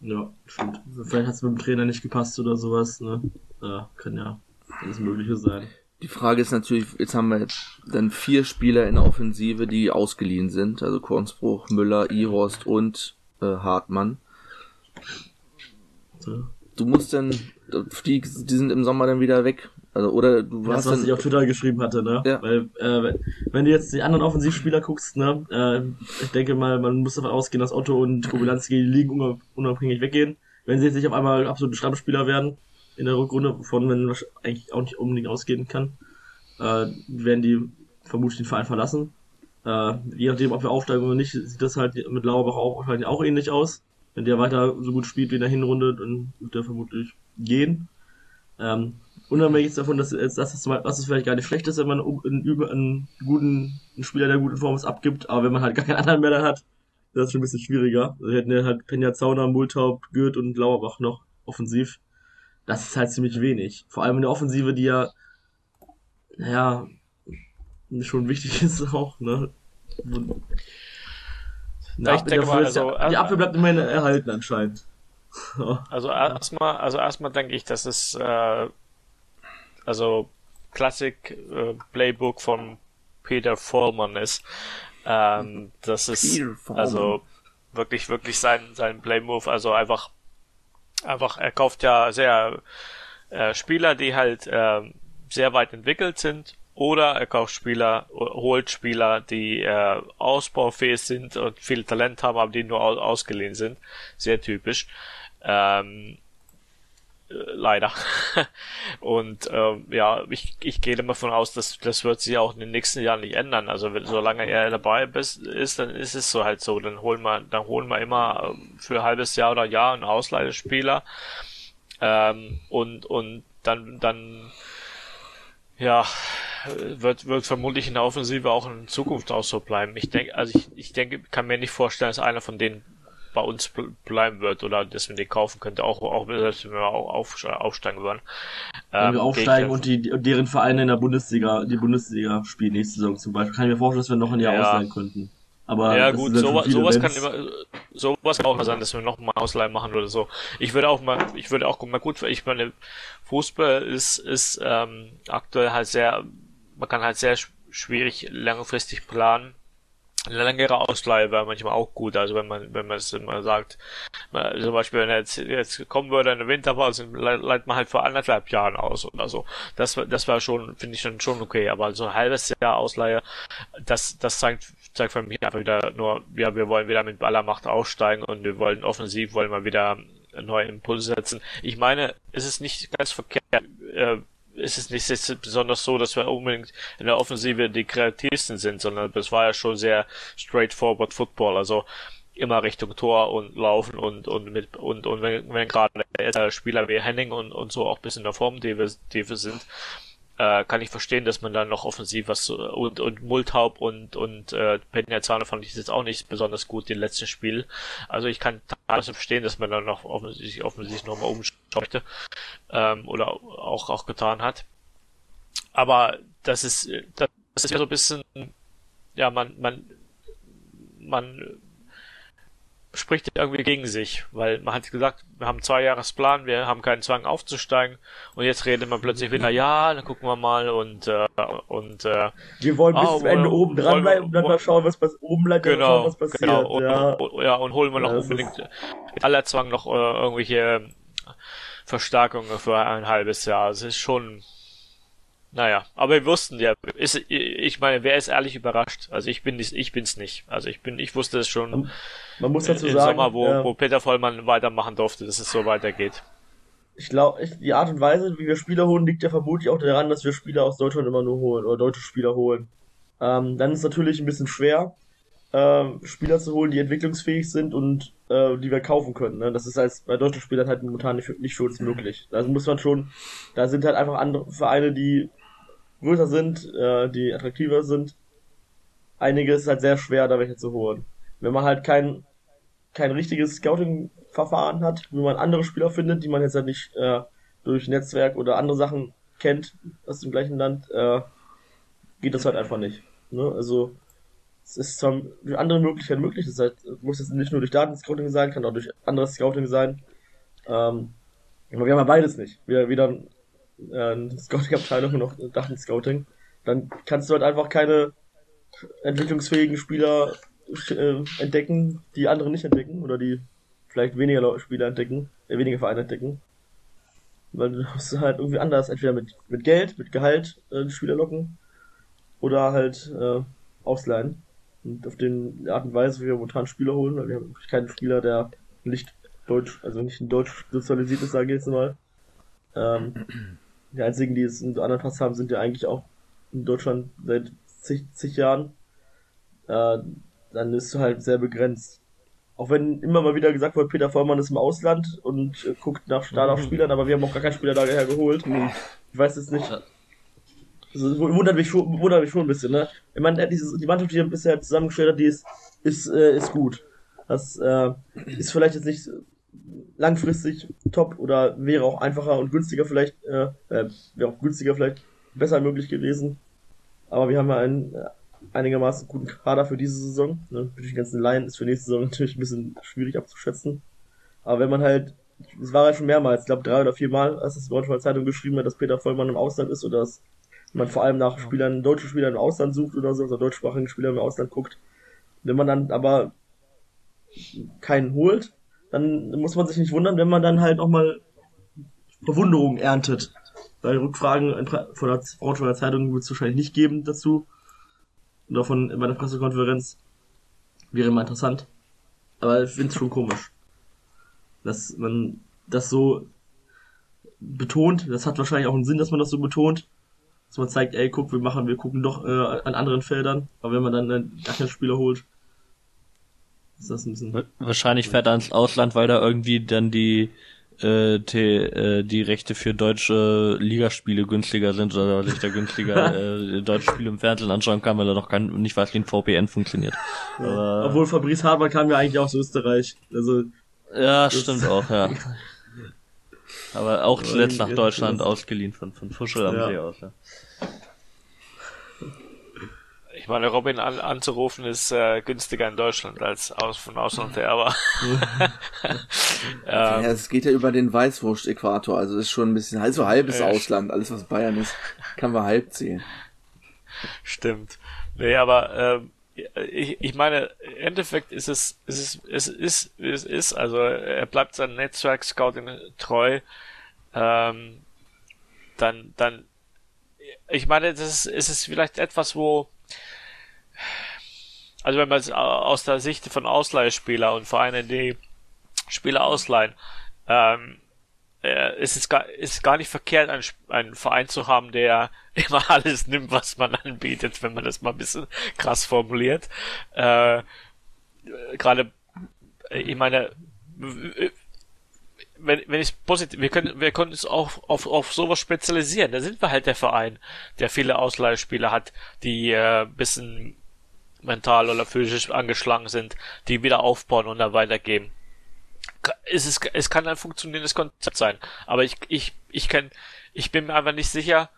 Ja, stimmt. Vielleicht hat es mit dem Trainer nicht gepasst oder sowas, ne? Ja, kann ja alles Mögliche sein. Die Frage ist natürlich, jetzt haben wir dann vier Spieler in der Offensive, die ausgeliehen sind, also Kornsbruch, Müller, Ihorst und äh, Hartmann. Du musst dann, die, die sind im Sommer dann wieder weg. Also, oder du Das, hast was ich dann, auf Twitter geschrieben hatte, ne? Ja. Weil, äh, wenn- wenn du jetzt die anderen Offensivspieler guckst, ne, äh, ich denke mal, man muss davon ausgehen, dass Otto und Kobylanski die Ligen unab- unabhängig weggehen. Wenn sie jetzt nicht auf einmal absolute Stammspieler werden in der Rückrunde, wovon man wahrsch- eigentlich auch nicht unbedingt ausgehen kann, äh, werden die vermutlich den Verein verlassen. Äh, je nachdem, ob wir aufsteigen oder nicht, sieht das halt mit Lauerbach auch wahrscheinlich auch ähnlich aus. Wenn der weiter so gut spielt wie in der Hinrunde, dann wird der vermutlich gehen. Ähm, unabhängig davon, dass, dass, es, dass es vielleicht gar nicht schlecht ist, wenn man einen, über einen guten einen Spieler der guten Form ist abgibt, aber wenn man halt <laughs> gar keinen anderen mehr dann hat, das ist schon ein bisschen schwieriger. Also wir hätten ja halt Penja Zauner, Multaub, Gürt und Lauerbach noch offensiv. Das ist halt ziemlich wenig. Vor allem in der Offensive, die ja, naja, schon wichtig <laughs> ist auch, ne? Ja, ich denke mal, also, die äh, Abwehr bleibt immerhin erhalten anscheinend. <laughs> Also erstmal, also erstmal denke ich, dass es äh, also Classic äh, Playbook von Peter Vollmann ist. Ähm, das ist also wirklich, wirklich sein sein Playmove. Also einfach, einfach er kauft ja sehr äh, Spieler, die halt äh, sehr weit entwickelt sind oder er kauft Spieler, holt Spieler, die äh, ausbaufähig sind und viel Talent haben, aber die nur ausgeliehen sind. Sehr typisch. Ähm, äh, leider. <laughs> und ähm, ja, ich, ich gehe davon aus, dass das wird sich auch in den nächsten Jahren nicht ändern. Also wenn, solange er dabei ist, ist, dann ist es so halt so. Dann holen wir, dann holen wir immer ähm, für ein halbes Jahr oder Jahr einen Ausleihespieler. Ähm, und und dann dann ja wird wird vermutlich in der Offensive auch in Zukunft auch so bleiben. Ich denke, also ich, ich denke, kann mir nicht vorstellen, dass einer von denen bei uns bleiben wird oder dass man den kaufen könnte, auch, auch selbst wenn wir auch aufsteigen würden. Wenn ähm, wir aufsteigen und die, deren Vereine in der Bundesliga, die Bundesliga spielen nächste Saison zum Beispiel, kann ich mir vorstellen, dass wir noch ein Jahr ja. ausleihen könnten. Aber ja gut, sowas, sowas kann immer, sowas kann auch mal sein, dass wir noch mal Ausleihen machen oder so. Ich würde auch mal, ich würde auch mal gut, ich meine, Fußball ist ist ähm, aktuell halt sehr, man kann halt sehr schwierig langfristig planen längere Ausleihe wäre manchmal auch gut. Also wenn man, wenn man es immer sagt, zum Beispiel, wenn er jetzt, jetzt kommen würde in der Winterpause, leitet man halt vor anderthalb Jahren aus oder so. Das, das war schon, finde ich dann schon okay. Aber so ein halbes Jahr Ausleihe, das, das zeigt, zeigt für mich einfach wieder nur, ja, wir wollen wieder mit aller Macht aussteigen und wir wollen offensiv, wollen wir wieder neue Impulse setzen. Ich meine, es ist nicht ganz verkehrt, äh, ist es nicht besonders so, dass wir unbedingt in der Offensive die kreativsten sind, sondern es war ja schon sehr straightforward Football, also immer Richtung Tor und laufen und und mit und und wenn, wenn gerade Spieler wie Henning und und so auch bis in der Form die wir sind, äh, kann ich verstehen, dass man dann noch offensiv was und und Multaub und und äh, Peñazano fand ich jetzt auch nicht besonders gut den letzten Spiel. Also ich kann teilweise verstehen, dass man dann noch offensichtlich offensichtlich nochmal umschauen möchte ähm, oder auch auch getan hat. Aber das ist das ist ja so ein bisschen ja man man man spricht irgendwie gegen sich, weil man hat gesagt, wir haben zwei Jahresplan, wir haben keinen Zwang aufzusteigen und jetzt redet man plötzlich wieder, ja, dann gucken wir mal und äh, und äh, wir wollen bis oh, zum Ende oben dran bleiben und dann mal schauen, was passiert, oben bleibt genau, schauen, was passiert. Genau, und, ja. Und, ja, und holen wir noch ja, unbedingt aller Zwang noch äh, irgendwelche Verstärkungen für ein halbes Jahr. Es ist schon naja, aber wir wussten ja, ist, ich meine, wer ist ehrlich überrascht? Also ich bin ich bin's nicht. Also ich bin, ich wusste es schon man muss dazu im sagen, Sommer, wo, äh, wo Peter Vollmann weitermachen durfte, dass es so weitergeht. Ich glaube, die Art und Weise, wie wir Spieler holen, liegt ja vermutlich auch daran, dass wir Spieler aus Deutschland immer nur holen oder deutsche Spieler holen. Ähm, dann ist es natürlich ein bisschen schwer, äh, Spieler zu holen, die entwicklungsfähig sind und äh, die wir kaufen können. Ne? Das ist als bei deutschen Spielern halt momentan nicht, nicht für uns möglich. Da muss man schon, da sind halt einfach andere Vereine, die größer sind, äh, die attraktiver sind. Einige ist halt sehr schwer, da welche zu holen. Wenn man halt kein, kein richtiges Scouting-Verfahren hat, wie man andere Spieler findet, die man jetzt halt nicht äh, durch Netzwerk oder andere Sachen kennt aus dem gleichen Land, äh, geht das halt einfach nicht. Ne? Also es ist zwar durch andere Möglichkeiten möglich, das heißt, muss jetzt nicht nur durch Datenscouting sein, kann auch durch anderes Scouting sein. Ähm, aber wir haben ja beides nicht. Wir weder äh, Scouting-Abteilung noch Daten-Scouting, dann kannst du halt einfach keine entwicklungsfähigen Spieler äh, entdecken, die andere nicht entdecken oder die vielleicht weniger Spieler entdecken, äh, weniger Vereine entdecken. Weil du musst halt irgendwie anders, entweder mit, mit Geld, mit Gehalt äh, Spieler locken oder halt äh, ausleihen. Und auf den Art und Weise, wie wir momentan Spieler holen, weil wir haben keinen Spieler, der nicht deutsch, also nicht in Deutsch sozialisiert ist, sage ich jetzt mal. Ähm, die einzigen, die es in anderen Pass haben, sind ja eigentlich auch in Deutschland seit zig, zig Jahren. Äh, dann ist du halt sehr begrenzt. Auch wenn immer mal wieder gesagt wird, Peter Vollmann ist im Ausland und äh, guckt nach Startaufspielern, mhm. aber wir haben auch gar keinen Spieler daher geholt. Ich weiß jetzt nicht. Also, wundert mich schon, wundert mich schon ein bisschen, ne? Ich meine, diese, die Mannschaft, die er bisher zusammengestellt hat, die ist, ist, äh, ist gut. Das äh, ist vielleicht jetzt nicht langfristig top oder wäre auch einfacher und günstiger vielleicht, äh, äh, wäre auch günstiger vielleicht besser möglich gewesen. Aber wir haben ja einen äh, einigermaßen guten Kader für diese Saison. Ne? Die ganzen Laien ist für nächste Saison <laughs> natürlich ein bisschen schwierig abzuschätzen. Aber wenn man halt, es war ja schon mehrmals, ich glaube drei oder vier Mal, als das Braunschweiger Zeitung geschrieben hat, dass Peter Vollmann im Ausland ist oder dass man vor allem nach Spielern, deutschen Spielern im Ausland sucht oder so, also deutschsprachigen Spielern im Ausland guckt. Wenn man dann aber keinen holt, dann muss man sich nicht wundern, wenn man dann halt nochmal Verwunderung erntet. Bei Rückfragen von der Braunschweiger Zeitung wird es wahrscheinlich nicht geben dazu. Und auch von bei der Pressekonferenz. Wäre mal interessant. Aber ich finde es schon komisch. Dass man das so betont. Das hat wahrscheinlich auch einen Sinn, dass man das so betont. Dass man zeigt, ey, guck, wir machen, wir gucken doch äh, an anderen Feldern. Aber wenn man dann äh, gar keinen Spieler holt, ist das ein bisschen. Wahrscheinlich fährt er ins Ausland, weil da irgendwie dann die äh, die, äh, die Rechte für deutsche Ligaspiele günstiger sind oder sich da günstiger <laughs> äh, deutsche Spiele im Fernsehen anschauen kann, weil er noch kein, nicht weiß, wie ein VPN funktioniert. Aber, Obwohl Fabrice Hartmann kam ja eigentlich aus Österreich. Also ja, stimmt auch, ja. <laughs> Aber auch zuletzt nach Deutschland ausgeliehen von, von Fuschel am Ja. See aus, ja. Ich meine, Robin an, anzurufen ist äh, günstiger in Deutschland als aus von Ausland her, aber <laughs> Ja, es geht ja über den Weißwurst-Äquator, also ist schon ein bisschen, also halbes Ja, Ausland, alles was Bayern ist, kann man halb zählen. Stimmt. Nee, aber ähm, ich, ich meine, im Endeffekt ist es, ist es, es ist, es ist, also er bleibt seinem Netzwerk Scouting treu. Ähm, dann, dann, ich meine, das ist, es ist vielleicht etwas, wo, also wenn man es aus der Sicht von Ausleihspieler und Vereine, die Spieler ausleihen, ähm, äh, ist es gar, ist gar nicht verkehrt, einen, einen Verein zu haben, der <laughs> immer alles nimmt, was man anbietet, wenn man das mal ein bisschen krass formuliert. Äh, Gerade, äh, ich meine, wenn, wenn ich positiv, wir können, wir können uns auch auf, auf sowas spezialisieren. Da sind wir halt der Verein, der viele Ausleihspieler hat, die äh, bisschen mental oder physisch angeschlagen sind, die wieder aufbauen und dann weitergeben es, ist, es kann ein funktionierendes Konzept sein, aber ich, ich, ich kann, ich bin mir einfach nicht sicher,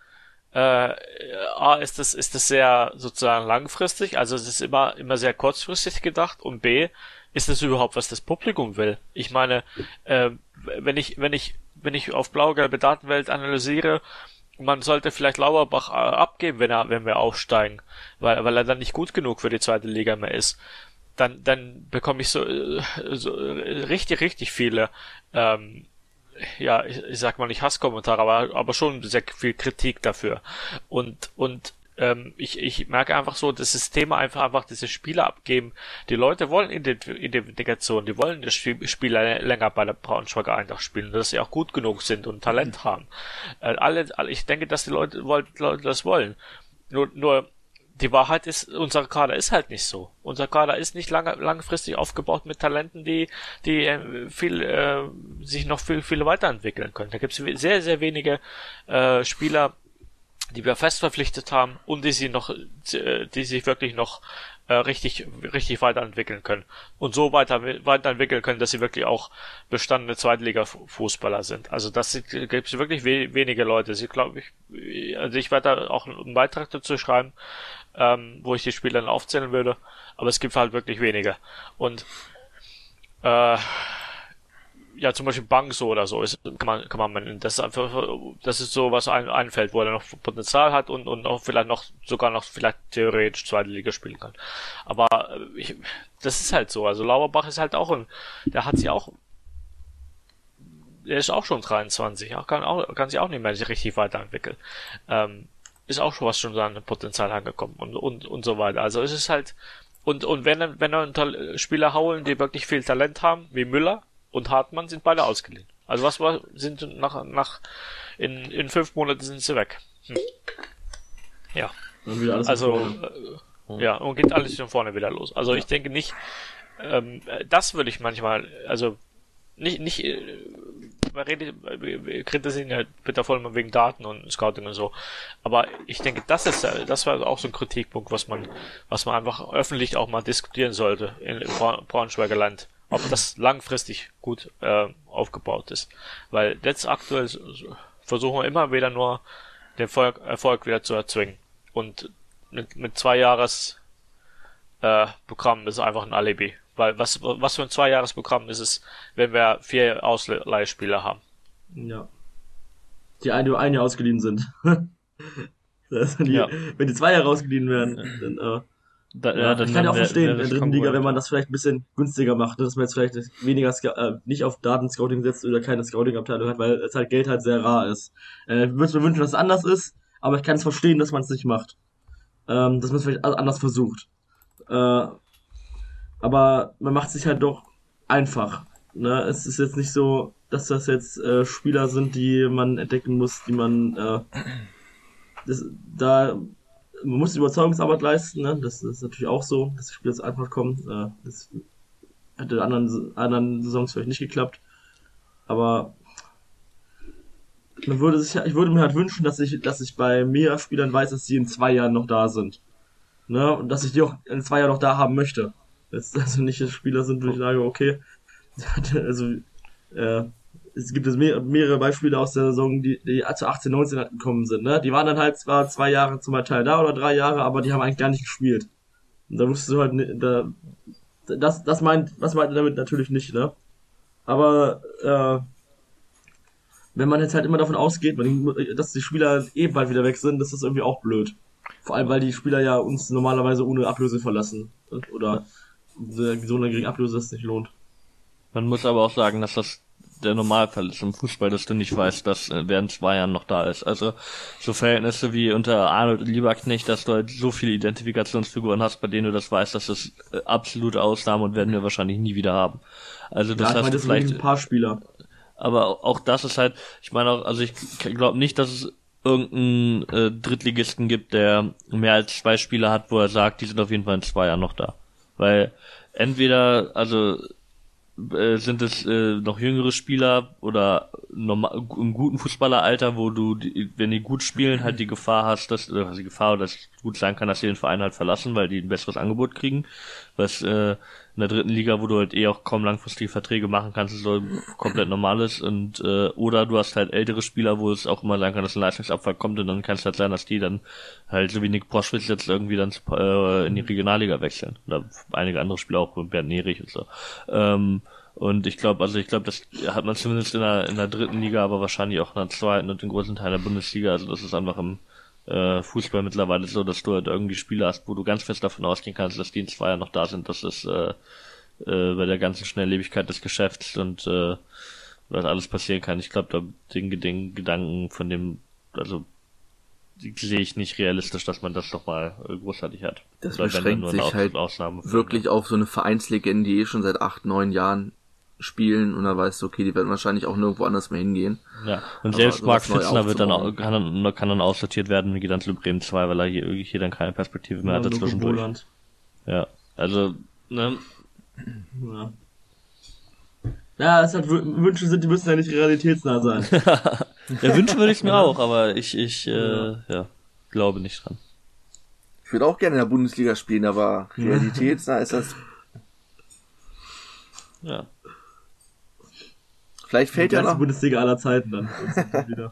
äh, A, ist das, ist das sehr sozusagen langfristig, also es ist immer, immer sehr kurzfristig gedacht und B, ist das überhaupt, was das Publikum will? Ich meine, äh, wenn ich, wenn ich, wenn ich auf blau-gelbe Datenwelt analysiere, man sollte vielleicht Lauerbach äh, abgeben, wenn er, wenn wir aufsteigen, weil, weil er dann nicht gut genug für die zweite Liga mehr ist dann, dann bekomme ich so, äh, so äh, richtig, richtig viele, ähm, ja, ich, ich sag mal nicht Hasskommentare, aber, aber schon sehr viel Kritik dafür. Und, und ähm, ich, ich merke einfach so, dass das Thema einfach einfach diese Spieler abgeben. Die Leute wollen Ident- Identifikation, die wollen das Spiel, Spieler länger bei der Braunschweiger Eintracht spielen, dass sie auch gut genug sind und Talent haben. Äh, alle, alle, ich denke, dass die Leute, Leute das wollen. Nur, nur die Wahrheit ist, unser Kader ist halt nicht so. Unser Kader ist nicht lange, langfristig aufgebaut mit Talenten, die, die äh, viel, äh, sich noch viel, viel weiterentwickeln können. Da gibt es sehr, sehr wenige äh, Spieler, die wir fest verpflichtet haben und die sie noch, äh, die sich wirklich noch äh, richtig, richtig weiterentwickeln können und so weiter weiterentwickeln können, dass sie wirklich auch bestandene Zweitliga-Fußballer sind. Also das gibt es wirklich we wenige Leute. Sie glaube ich, also ich werde da auch einen Beitrag dazu schreiben, ähm, wo ich die Spieler dann aufzählen würde, aber es gibt halt wirklich wenige. Und äh, ja, zum Beispiel Bangso oder so, ist, kann man, kann man, das ist einfach, das ist so, was ein, einfällt, wo er noch Potenzial hat und, und auch vielleicht noch, sogar noch vielleicht theoretisch zweite Liga spielen kann. Aber äh, ich, das ist halt so, also Lauerbach ist halt auch ein, der hat sich auch, der ist auch schon 23, auch kann auch, kann sich auch nicht mehr richtig weiterentwickeln. Ähm, ist auch schon was schon an Potenzial angekommen und, und, und so weiter. Also es ist halt, und, und wenn, wenn einen Spieler holen, die wirklich viel Talent haben, wie Müller, und Hartmann sind beide ausgeliehen. Also was war, sind nach, nach, in, in fünf Monaten sind sie weg. Hm. Ja. Also, äh, ja, und geht alles von vorne wieder los. Also ich denke nicht, ähm, das würde ich manchmal, also nicht, nicht, äh, man redet, wir kritisieren ja Peter Vollmann wegen Daten und Scouting und so. Aber ich denke, das ist, äh, das war auch so ein Kritikpunkt, was man, was man einfach öffentlich auch mal diskutieren sollte in, Braunschweiger Land ob das langfristig gut äh, aufgebaut ist. Weil jetzt aktuell versuchen wir immer wieder nur den Erfolg, Erfolg wieder zu erzwingen. Und mit, mit zwei Jahres äh, Programm ist einfach ein Alibi. Weil was, was für ein Zweijahresprogramm ist es, wenn wir vier Ausleihspieler haben? Ja. Die ein, die ein Jahr ausgeliehen <laughs> sind. die, Ja. Wenn die zwei Jahre ausgeliehen werden, dann, äh, Da, Ja, dann- ich kann ja auch verstehen in der dritten Liga, wenn man das vielleicht ein bisschen günstiger macht, dass man jetzt vielleicht weniger äh, nicht auf Datenscouting setzt oder keine Scouting-Abteilung hat, weil es halt Geld halt sehr rar ist. Äh, ich würde mir wünschen, dass es anders ist, aber ich kann es verstehen, dass man es nicht macht. Ähm, dass man es vielleicht anders versucht. Äh, aber man macht sich halt doch einfach. Ne? Es ist jetzt nicht so, dass das jetzt äh, Spieler sind, die man entdecken muss, die man äh, das, da man muss die Überzeugungsarbeit leisten, ne? Das ist natürlich auch so, dass die Spieler jetzt einfach kommen. Äh, das hätte in anderen, anderen Saisons vielleicht nicht geklappt. Aber man würde sich, ich würde mir halt wünschen, dass ich, dass ich bei mehr Spielern weiß, dass sie in zwei Jahren noch da sind. Ne? Und dass ich die auch in zwei Jahren noch da haben möchte. Dass also nicht Spieler sind, wo ich sage, okay, <laughs> also äh, es gibt es mehr, mehrere Beispiele aus der Saison, die, die zu 18, 19 halt gekommen sind. Ne? Die waren dann halt zwar zwei Jahre zum Teil da oder drei Jahre, aber die haben eigentlich gar nicht gespielt. Und da wusstest du halt, da, das, das meint, was meint er damit natürlich nicht, ne? Aber äh, wenn man jetzt halt immer davon ausgeht, dass die Spieler eh bald wieder weg sind, das ist irgendwie auch blöd. Vor allem, weil die Spieler ja uns normalerweise ohne Ablöse verlassen. Oder so eine geringe Ablöse das nicht lohnt. Man muss aber auch sagen, dass das der Normalfall ist im Fußball, dass du nicht weißt, dass äh, während zwei Jahren noch da ist. Also so Verhältnisse wie unter Arnold und Lieberknecht, dass du halt so viele Identifikationsfiguren hast, bei denen du das weißt, dass das äh, absolute Ausnahmen und werden wir wahrscheinlich nie wieder haben. Also das Ja, hast meine, das vielleicht ein paar Spieler. aber auch- auch das ist halt, ich meine auch, also ich glaube nicht, dass es irgendeinen äh, Drittligisten gibt, der mehr als zwei Spieler hat, wo er sagt, die sind auf jeden Fall in zwei Jahren noch da. Weil entweder, also äh, sind es äh, noch jüngere Spieler oder normal, im guten Fußballeralter, wo du, die, wenn die gut spielen, halt die Gefahr hast, dass, oder was die Gefahr, dass es gut sein kann, dass sie den Verein halt verlassen, weil die ein besseres Angebot kriegen, was äh, in der dritten Liga, wo du halt eh auch kaum langfristige Verträge machen kannst, so komplett normal ist und äh, oder du hast halt ältere Spieler, wo es auch immer sein kann, dass ein Leistungsabfall kommt und dann kann es halt sein, dass die dann halt so wie Nick Proschwitz jetzt irgendwie dann äh, in die Regionalliga wechseln. Oder einige andere Spieler auch, Bernd Nerich und so. Ähm, und ich glaube, also ich glaube, das hat man zumindest in der, in der dritten Liga, aber wahrscheinlich auch in der zweiten und in großen Teil der Bundesliga. Also das ist einfach im äh, Fußball mittlerweile so, dass du halt irgendwie Spieler hast, wo du ganz fest davon ausgehen kannst, dass die in zwei Jahren noch da sind. Das ist äh, äh, bei der ganzen Schnelllebigkeit des Geschäfts und äh, was alles passieren kann. Ich glaube, da den, den Gedanken von dem, also sehe ich nicht realistisch, dass man das nochmal äh, großartig hat. Das Oder beschränkt sich halt wirklich auf so eine Vereinslegende, die eh schon seit acht, neun Jahren spielen und da weißt du, okay, die werden wahrscheinlich auch nirgendwo anders mehr hingehen. Ja, und Aber selbst Mark sowas neu Fitzner wird dann auch, kann dann, kann dann aussortiert werden und geht dann zu Bremen 2, weil er hier, hier dann keine Perspektive mehr hat Ja, Luke dazwischendurch. Boland. Ja, also, ne, Ja. Ja, es hat Wü- Wünsche sind, die müssen ja nicht realitätsnah sein. <laughs> ja, wünschen würde ich mir auch, aber ich, ich, äh, ja, glaube nicht dran. Ich würde auch gerne in der Bundesliga spielen, aber realitätsnah ist das. Ja. Vielleicht fällt die ja ganze noch, Bundesliga aller Zeiten dann. <laughs>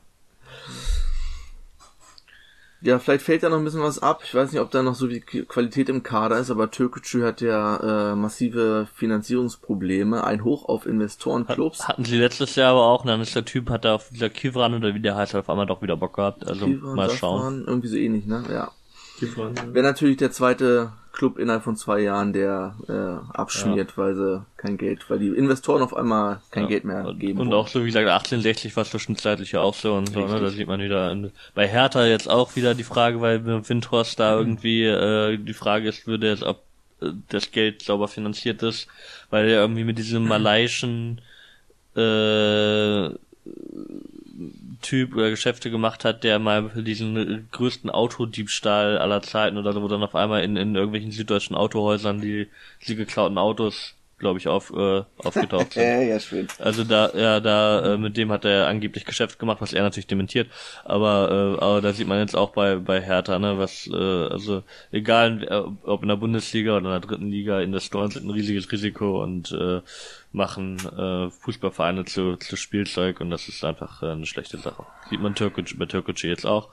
Ja, vielleicht fällt ja noch ein bisschen was ab. Ich weiß nicht, ob da noch so viel Qualität im Kader ist, aber Türkgücü hat ja äh, massive Finanzierungsprobleme. Ein Hoch auf Investorenclubs. Hatten sie letztes Jahr aber auch, und dann ist der Typ, hat da auf dieser Kivran oder wie der heißt, auf einmal doch wieder Bock gehabt. Also, und mal schauen. Safran, Irgendwie so ähnlich, ne? Ja. Kifran, ja. Wäre natürlich der zweite Club innerhalb von zwei Jahren, der äh, abschmiert, weil sie kein Geld, weil die Investoren auf einmal kein Geld mehr geben. und wollen. auch so, wie gesagt, 1860 war zwischenzeitlich ja auch so und so, ne? Da sieht man wieder, bei Hertha jetzt auch wieder die Frage, weil Windhorst da irgendwie, äh, die Frage ist, würde jetzt, ob äh, das Geld sauber finanziert ist, weil er irgendwie mit diesem <clears throat> malaiischen, äh, Typ oder Geschäfte gemacht hat, der mal für diesen größten Autodiebstahl aller Zeiten oder so, wo dann auf einmal in, in irgendwelchen süddeutschen Autohäusern die, die geklauten Autos, glaube ich, auf, äh, aufgetaucht sind. <laughs> Ja, schön. Also da, ja, da, äh, mit dem hat er angeblich Geschäft gemacht, was er natürlich dementiert. Aber, äh, aber da sieht man jetzt auch bei, bei Hertha, ne, was, äh, also egal, äh, ob in der Bundesliga oder in der dritten Liga, Investoren sind ein riesiges Risiko und äh, machen äh, Fußballvereine zu, zu Spielzeug und das ist einfach äh, eine schlechte Sache. Sieht man Türkic, bei Türkic jetzt auch.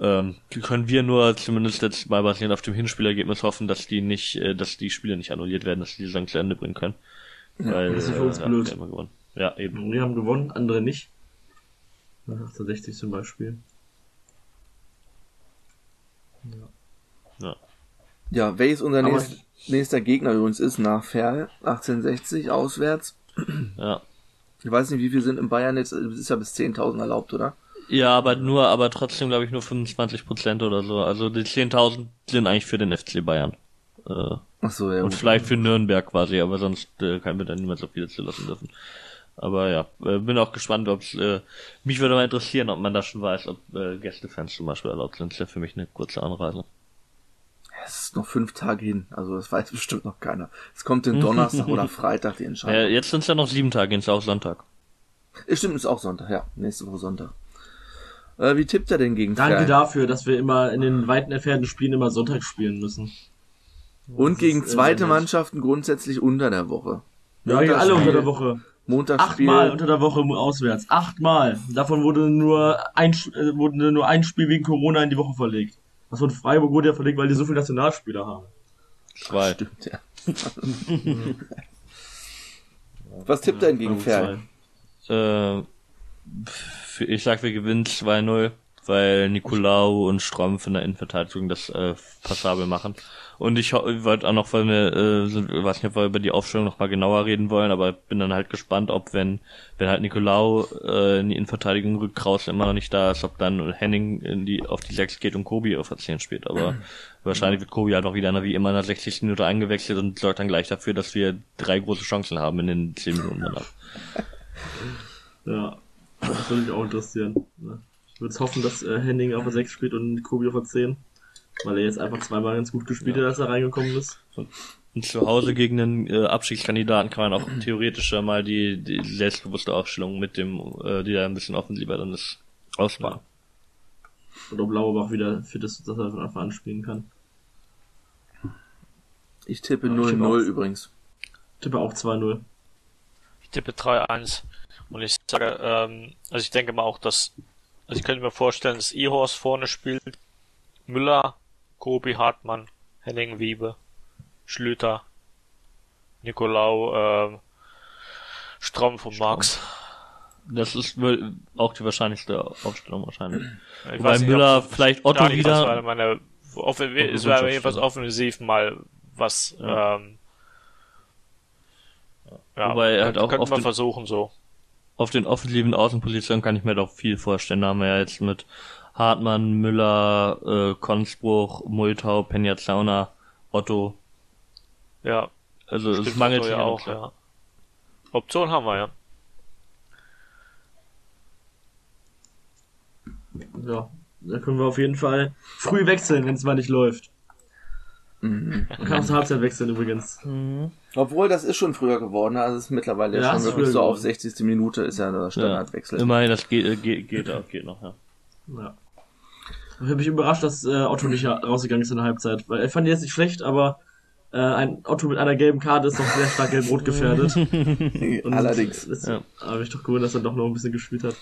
Ähm, können wir nur zumindest jetzt mal basierend auf dem Hinspielergebnis hoffen, dass die nicht, äh, dass die Spiele nicht annulliert werden, dass die die Saison zu Ende bringen können. Weil, das ist für uns äh, blöd. Ja, gewonnen. ja, eben. Wir haben gewonnen, andere nicht. 1860 zum Beispiel. Ja. Ja, welches unser nächst, nächster Gegner übrigens ist nach Ferl, 1860 auswärts. <clears throat> Ja. Ich weiß nicht, wie viel sind in Bayern jetzt, es ist ja bis 10.000 erlaubt, oder? Ja, aber nur, aber trotzdem glaube ich nur 25 Prozent oder so. Also die 10.000 sind eigentlich für den FC Bayern. Äh, Ach so, ja. und gut. vielleicht für Nürnberg quasi, aber sonst äh, kann mir dann niemand so viele zulassen dürfen. Aber ja, äh, bin auch gespannt, ob äh, mich würde mal interessieren, ob man da schon weiß, ob äh, Gästefans zum Beispiel erlaubt sind. Das ist ja für mich eine kurze Anreise. Es ist noch fünf Tage hin, also das weiß <laughs> bestimmt noch keiner. Es kommt den Donnerstag oder <laughs> Freitag die Ja, Entscheidung. jetzt sind es ja noch sieben Tage, ist ja auch Sonntag. Ja. Stimmt, ist auch Sonntag, ja. Nächste Woche Sonntag. Äh, wie tippt er denn gegen Danke Ferl? dafür, dass wir immer in den weiten entfernten Spielen immer Sonntag spielen müssen. Und gegen ist, äh, zweite. Mannschaften grundsätzlich unter der Woche. Ja, hier alle unter der Woche. Montagsspiel. Achtmal unter der Woche auswärts. Achtmal. Davon wurde nur ein, äh, wurde nur ein Spiel wegen Corona in die Woche verlegt. Das von Freiburg wurde ja verlegt, weil die so viele Nationalspieler haben. Zwei. Stimmt, ja. <laughs> Was tippt er denn gegen Ferl? Äh, ich sag, wir gewinnen 2-0, weil Nicolau und Strom von der Innenverteidigung das äh, passabel machen. Und ich ich wollte auch noch, weil wir, äh, weiß nicht, ob wir über die Aufstellung noch mal genauer reden wollen, aber bin dann halt gespannt, ob wenn, wenn halt Nicolau äh, in die Innenverteidigung rückt, Kraus immer noch nicht da ist, ob dann Henning in die, auf die 6 geht und Kobi auf der 10 spielt. Aber <clears throat> wahrscheinlich wird Kobi halt auch wieder wie immer in der 60. Minute eingewechselt und sorgt dann gleich dafür, dass wir drei große Chancen haben in den 10 Minuten danach. Ja, das würde mich auch interessieren. ne? Ich würde hoffen, dass äh, Henning auf der 6 spielt und Kobi auf der 10. Weil er jetzt einfach zweimal ganz gut gespielt hat, als er reingekommen ist. Und zu Hause gegen einen äh, Abstiegskandidaten kann man auch <clears throat> theoretisch ja mal die, die selbstbewusste Aufstellung mit dem, äh, die da ein bisschen offensiver dann ist, ausbauen. Und ob Lauerbach wieder fit ist, dass er von Anfang an spielen kann. Ich tippe Ja, ich tippe 0-0 auch. übrigens. Tippe auch 2-0. Ich tippe 3-1. Und ich sage, ähm, also ich denke mal auch, dass, also ich könnte mir vorstellen, dass Ihorst vorne spielt, Müller, Kobi, Hartmann, Henning, Wiebe, Schlüter, Nicolau, ähm, Strom von Marx. Das ist wohl auch die wahrscheinlichste Aufstellung wahrscheinlich. Ich Wobei weiß nicht, Müller, vielleicht Otto Ja, wieder. war meine, off es war jedenfalls offensiv mal was, Ja. ähm, ja, Wobei er halt auch könnte man versuchen so. Auf den offensiven Außenpositionen kann ich mir doch viel vorstellen. Da haben wir ja jetzt mit Hartmann, Müller, äh, Konspruch, Multau, Penjazauna, Otto. Ja, Also es mangelt Otto ja auch, Optionen. ja. Option haben wir, ja. Ja, da können wir auf jeden Fall früh wechseln, wenn es mal nicht läuft. Mhm. Man kann auch zur Halbzeit wechseln übrigens. Obwohl, das ist schon früher geworden, also es ist mittlerweile Ja, schon wirklich so auf geworden. 60. Minute ist ja der Standardwechsel. Ja, immerhin, das geht, äh, geht, geht, auch, geht noch, ja. Ja. Ich habe mich überrascht, dass äh, Otto nicht rausgegangen ist in der Halbzeit, weil er fand ihn jetzt nicht schlecht, aber äh, ein Otto mit einer gelben Karte ist doch sehr stark gelb-rot gefährdet. <laughs> Und Allerdings. Das Ja. habe ich doch gewundert, dass er doch noch ein bisschen gespielt hat.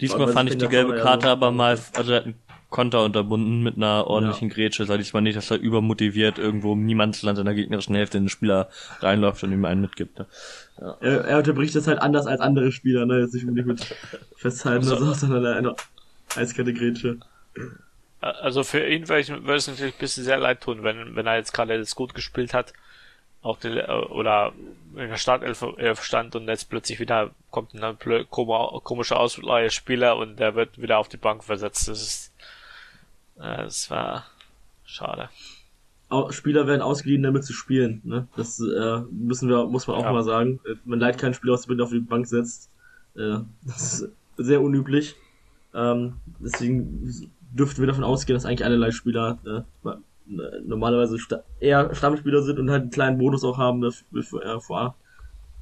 Diesmal Weil fand ich die gelbe ja Karte so- aber mal, <laughs> also er hat einen Konter unterbunden mit einer ordentlichen Grätsche. Sag diesmal nicht, dass er übermotiviert irgendwo im Niemandsland in der gegnerischen Hälfte in den Spieler reinläuft und ihm einen mitgibt. Ne? Er, er unterbricht das halt anders als andere Spieler, ne? Jetzt nicht unbedingt mit <laughs> festhalten oder so, sondern eine eiskalte Grätsche. Also für ihn würde, es natürlich ein bisschen sehr leid tun, wenn, wenn er jetzt gerade jetzt gut gespielt hat, auch die, äh, oder in der Startelf Elf stand und jetzt plötzlich wieder kommt ein komischer Ausleihspieler und der wird wieder auf die Bank versetzt. Das ist, äh, das war schade. Spieler werden ausgeliehen, damit zu spielen. Ne? Das äh, müssen wir, muss man auch Ja. mal sagen. Äh, Man leiht keinen Spieler aus, der auf die Bank setzt. Äh, <laughs> das ist sehr unüblich. Ähm, deswegen dürften wir davon ausgehen, dass eigentlich alle Leihspieler äh, ma- äh, normalerweise sta eher Stammspieler sind und halt einen kleinen Bonus auch haben dafür, für, äh, vor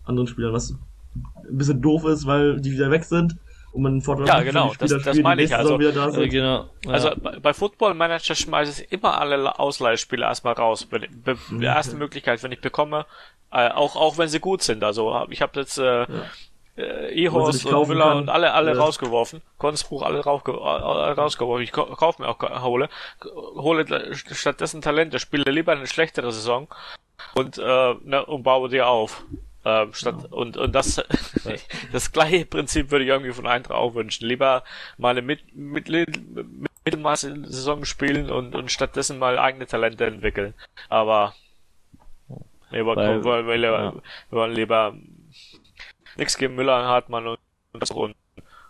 anderen Spielern, was ein bisschen doof ist, weil die wieder weg sind und man einen Vorteil Ja, genau, die Spieler das- das spielt, die meine ich, nächste Saison also, wieder da sind. Äh, genau. Ja. Also bei, bei Football Manager schmeiße ich immer alle Ausleihspieler erstmal raus. Wenn, be, die erste Möglichkeit, wenn ich bekomme, äh, auch auch wenn sie gut sind. Also ich habe jetzt äh, äh, Ehorst und Müller kann. und alle alle Ja. rausgeworfen. Konspruch alle raufge äh, rausgeworfen. Ich kau- kauf mir auch hole hole stattdessen Talente, spiele lieber eine schlechtere Saison und äh, ne, und baue die auf. Ähm, statt und und das <laughs> das gleiche Prinzip würde ich irgendwie von Eintracht auch wünschen. Lieber mal eine mit, mit, Mittelmaß in der Saison spielen und, und stattdessen mal eigene Talente entwickeln. Aber wir wollen, Weil- wir, lieber, ja. wir wollen lieber nichts gegen Müller, Hartmann und, und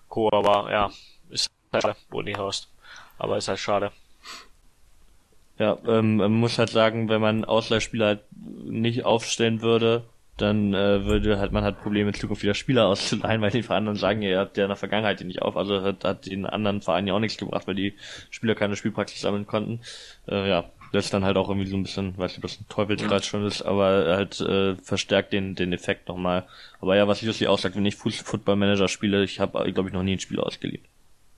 Co. Aber ja, ist halt schade, Boni Horst. Aber ist halt schade. Ja, ähm, man muss halt sagen, wenn man Ausleihspieler halt nicht aufstellen würde, dann äh, würde halt man halt Probleme in Zukunft wieder Spieler auszuleihen, <laughs> weil die anderen sagen, ihr habt ja in der Vergangenheit die nicht auf, also hat, hat den anderen Vereinen ja auch nichts gebracht, weil die Spieler keine Spielpraxis sammeln konnten. Äh, ja, das ist dann halt auch irgendwie so ein bisschen, weiß nicht, ob das ein Teufelskreis schon ist, aber halt äh, verstärkt den den Effekt nochmal. Aber ja, was Jussi aussagt, wenn ich Fuß- Football Manager spiele, ich habe, glaube ich, noch nie ein Spiel ausgeliehen.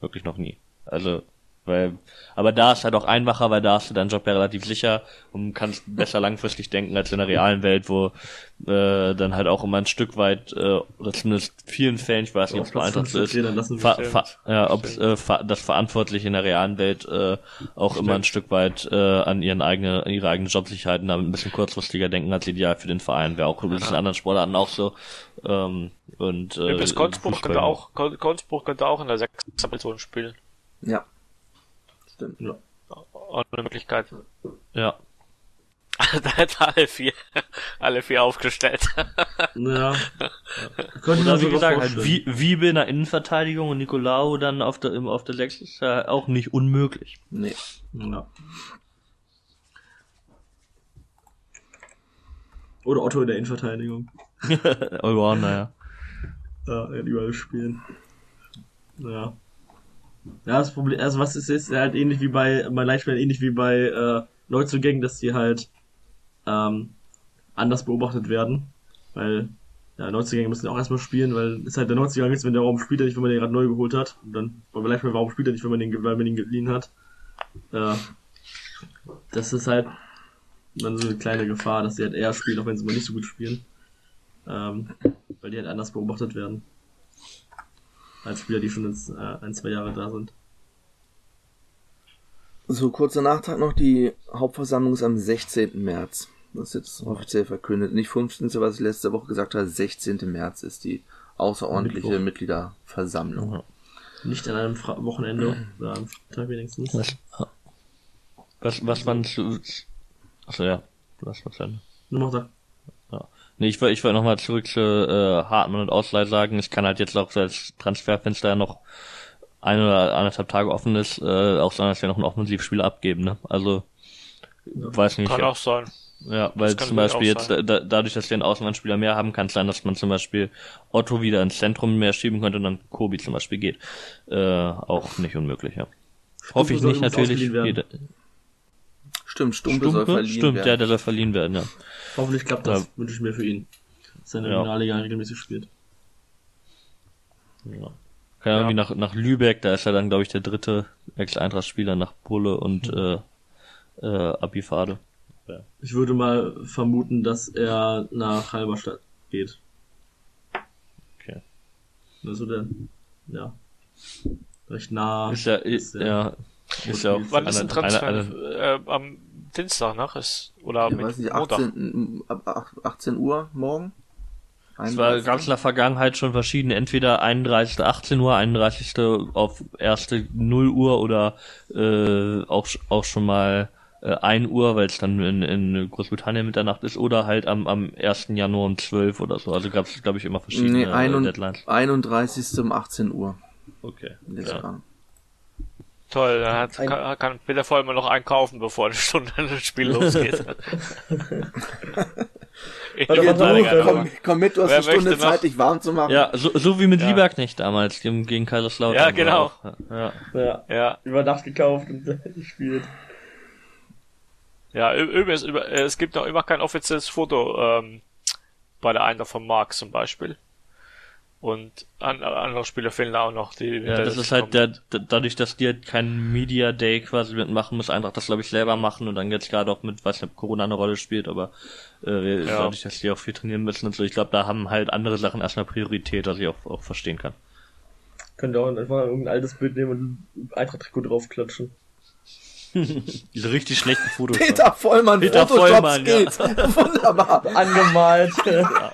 Wirklich noch nie. Also, weil, aber da ist halt auch einfacher, weil da hast du deinen Job ja relativ sicher und kannst besser langfristig denken als in der realen Welt, wo äh, dann halt auch immer ein Stück weit, äh, oder zumindest vielen Fällen, ich weiß nicht, ob es Platz Eintracht ist, ver, ver, ja, ob äh, ver, das Verantwortliche in der realen Welt äh, auch immer ein Stück weit äh, an ihren eigene, an ihre eigene Jobsicherheiten damit ein bisschen kurzfristiger denken als ideal für den Verein. Wäre auch übrigens in anderen Sportarten auch so. Ähm, und äh, Übrigens, Konzbruch Fußball könnte auch, Kon- Konzbruch könnte auch in der sechsten Person spielen. Ja. Stimmt. Ja. Auch eine Möglichkeit. Ja. da hätte alle vier, <laughs> alle vier aufgestellt. <laughs> Ja. Könnte man wie gesagt, halt. Wie- Wiebe in der Innenverteidigung und Nicolao dann auf der, im- auf der 6 ist ja auch nicht unmöglich. Nee. Ja. Oder Otto in der Innenverteidigung. <laughs> Oh, naja. Ja, er hat überall spielen. Ja. Ja, das Problem, also was es ist, halt ähnlich wie bei, bei Leitspielern, ähnlich wie bei äh, Neuzugängen, dass die halt ähm, anders beobachtet werden. Weil ja, Neuzugänge müssen auch erstmal spielen, weil es halt der Neuzugang ist, wenn der Raum spielt er nicht, wenn man den gerade neu geholt hat. Und dann bei Leitspielern, warum spielt er nicht, wenn man den, weil man den geliehen hat. Ja. Das ist halt dann so eine kleine Gefahr, dass sie halt eher spielen, auch wenn sie mal nicht so gut spielen. Ähm, weil die halt anders beobachtet werden. Als Spieler, die schon jetzt, äh, ein, zwei Jahre da sind. So, kurzer Nachtrag noch, die Hauptversammlung ist am 16. März. Das ist jetzt offiziell verkündet. Nicht 15. was ich letzte Woche gesagt habe, 16. März ist die außerordentliche Mittwoch. Mitgliederversammlung. Nicht an einem Fra Wochenende, oder am Freitag wenigstens. Was, was, was man zu, achso, ja, du hast was. Nur noch da. Nee, ich wollte ich wollte nochmal zurück zu äh, Hartmann und Ausleih sagen. Ich kann halt jetzt auch, als Transferfenster ja noch ein oder anderthalb Tage offen ist, äh, auch sagen, dass wir noch einen Offensivspieler abgeben, ne? Also, weiß nicht. Kann auch sein. Ja, weil zum Beispiel jetzt, da, dadurch, dass wir einen Außenlandspieler mehr haben, kann es sein, dass man zum Beispiel Otto wieder ins Zentrum mehr schieben könnte und dann Kobi zum Beispiel geht. Äh, auch nicht unmöglich, ja. Hoffe ich nicht, natürlich. Jeder- Stimmt, Stumpe, soll Stumpe? verliehen Stimmt, werden. ja, der soll verliehen werden, ja. Hoffentlich klappt das, Ja. wünsche ich mir für ihn. Der Ja. Regionalliga regelmäßig spielt. ja. Kann ja. irgendwie nach, nach Lübeck, da ist er dann, glaube ich, der dritte Ex-Eintracht-Spieler nach Bulle und äh, äh, Abifade. Ich würde mal vermuten, dass er nach Halberstadt geht. Okay. Also der, ja. Recht nah. Ist ja, Ist, ja, ja auch Wann ist ein Transfer? eine- eine- äh, am Dienstag nach ist oder Ja, weiß nicht, Montag. 18, ab ach- 18 Uhr morgen? Es war, gab es in der Vergangenheit schon verschiedene, entweder 31. 18 Uhr, 31. auf erste 0 Uhr oder äh, auch, auch schon mal äh, 1 Uhr, weil es dann in, in Großbritannien Mitternacht ist, oder halt am, am 1. Januar um 12 oder so. Also gab es, glaube ich, immer verschiedene Nee, äh, ein Deadlines. 31. um 18 Uhr. Okay. Ja. Toll, dann hat, Ein- kann, kann Peter Vollmer noch einkaufen, bevor eine Stunde das <laughs> Spiel losgeht. <laughs> ich warte, gerne komm, komm mit, du hast Wer eine Stunde noch? Zeit, dich warm zu machen. Ja, so, so wie mit Ja. Lieberknecht damals, dem, gegen Kaiserslautern. Ja, genau. Auch. Ja. Ja. Ja, Über Nacht gekauft und <laughs> gespielt. ja, übrigens, über, es gibt noch immer kein offizielles Foto ähm, bei der Eintracht von Marx zum Beispiel. Und an, andere Spieler fehlen da auch noch, die Ja, das ist halt der, da- dadurch, dass die halt keinen Media Day quasi mitmachen, muss Eintracht das glaube ich selber machen und dann jetzt gerade auch mit, weiß nicht, ob Corona eine Rolle spielt, aber äh, Ja. dadurch, dass die auch viel trainieren müssen und so, ich glaube, da haben halt andere Sachen erstmal Priorität, was ich auch, auch verstehen kann. Könnt ihr auch einfach irgendein altes Bild nehmen und ein Eintracht-Trikot draufklatschen. <laughs> Diese richtig schlechten Fotos. Peter Vollmann, Peter Photoshop Vollmann, ja. <laughs> Wunderbar. Angemalt. <laughs> Ja.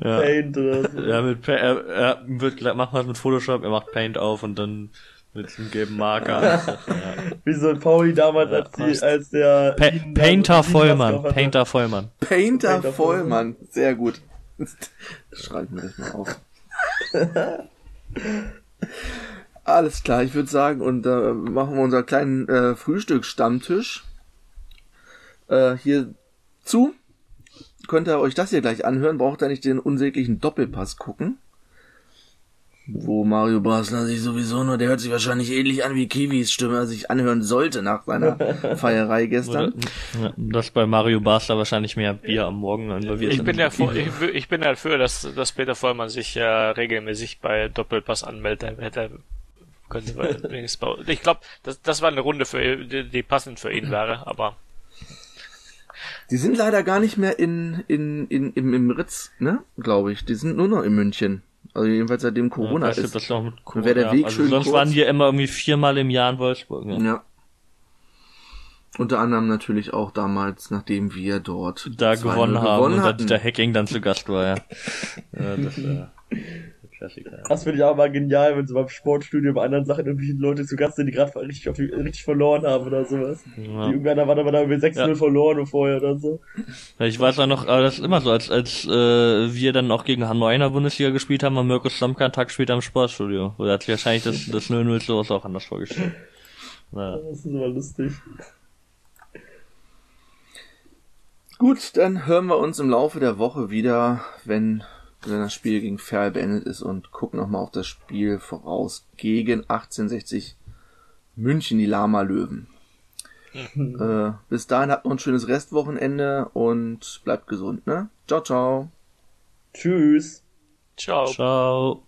Paint oder so. Ja, mit Pa- er, er wird macht was mit Photoshop, er macht Paint auf und dann Mit dem gelben Marker. <laughs> Wie so ein Pauli damals, als, die, als der... Pa Wien- Painter Vollmann. Painter Vollmann. Painter Painter Vollmann. Sehr gut. Das schreibe ich mir gleich mal auf. <laughs> Alles klar, ich würde sagen, und äh, machen wir unseren kleinen äh, Frühstücksstammtisch äh, hier zu. Könnt ihr euch das hier gleich anhören, braucht ihr nicht den unsäglichen Doppelpass gucken. Wo Mario Basler sich sowieso nur, der hört sich wahrscheinlich ähnlich an wie Kiwis Stimme, als sich anhören sollte nach seiner <laughs> Feierei gestern. Ja, Das bei Mario Basler wahrscheinlich mehr Bier am Morgen involviert Ich bin ja vor, <laughs> ich, ich bin dafür, dass, dass Peter Vollmann sich äh, regelmäßig bei Doppelpass anmeldet. Er hätte könnte man <laughs> wenigstens bei, ich glaube, das, das war eine Runde für die, die passend für ihn wäre, aber Die sind leider gar nicht mehr in, in, in, im, im Ritz, ne? Glaube ich. Die sind nur noch in München. Also jedenfalls seitdem Corona ja, ist. das noch mit Corona, wäre der Weg also schön sonst kurz. waren die immer irgendwie viermal im Jahr in Wolfsburg. Ja. Ja. Unter anderem natürlich auch damals, nachdem wir dort Da 2-0 gewonnen haben gewonnen und da hatten. Dieter Hecking dann zu Gast war, ja. <laughs> ja das war der Klassiker. Ja. Das finde ich auch mal genial, wenn so beim Sportstudio bei anderen Sachen irgendwie Leute zu Gast sind, die gerade richtig, die- richtig verloren haben oder sowas. Die Ja. irgendwann war aber da mit 6-0 Ja. verloren vorher oder so. Ja, Ich weiß auch noch, aber das ist immer so, als, als äh, wir dann auch gegen Hanoi in der Bundesliga gespielt haben, haben Mirko Slomka einen Tag später im Sportstudio. Oder hat sich wahrscheinlich das, das 0-0 sowas auch anders vorgestellt. Ja. <laughs> Das ist immer lustig. Gut, dann hören wir uns im Laufe der Woche wieder, wenn, wenn das Spiel gegen Ferl beendet ist und gucken nochmal auf das Spiel voraus gegen 1860 München, die Lama Löwen. äh, bis dahin habt noch ein schönes Restwochenende und bleibt gesund, ne? Ciao, ciao. Tschüss. ciao. Ciao.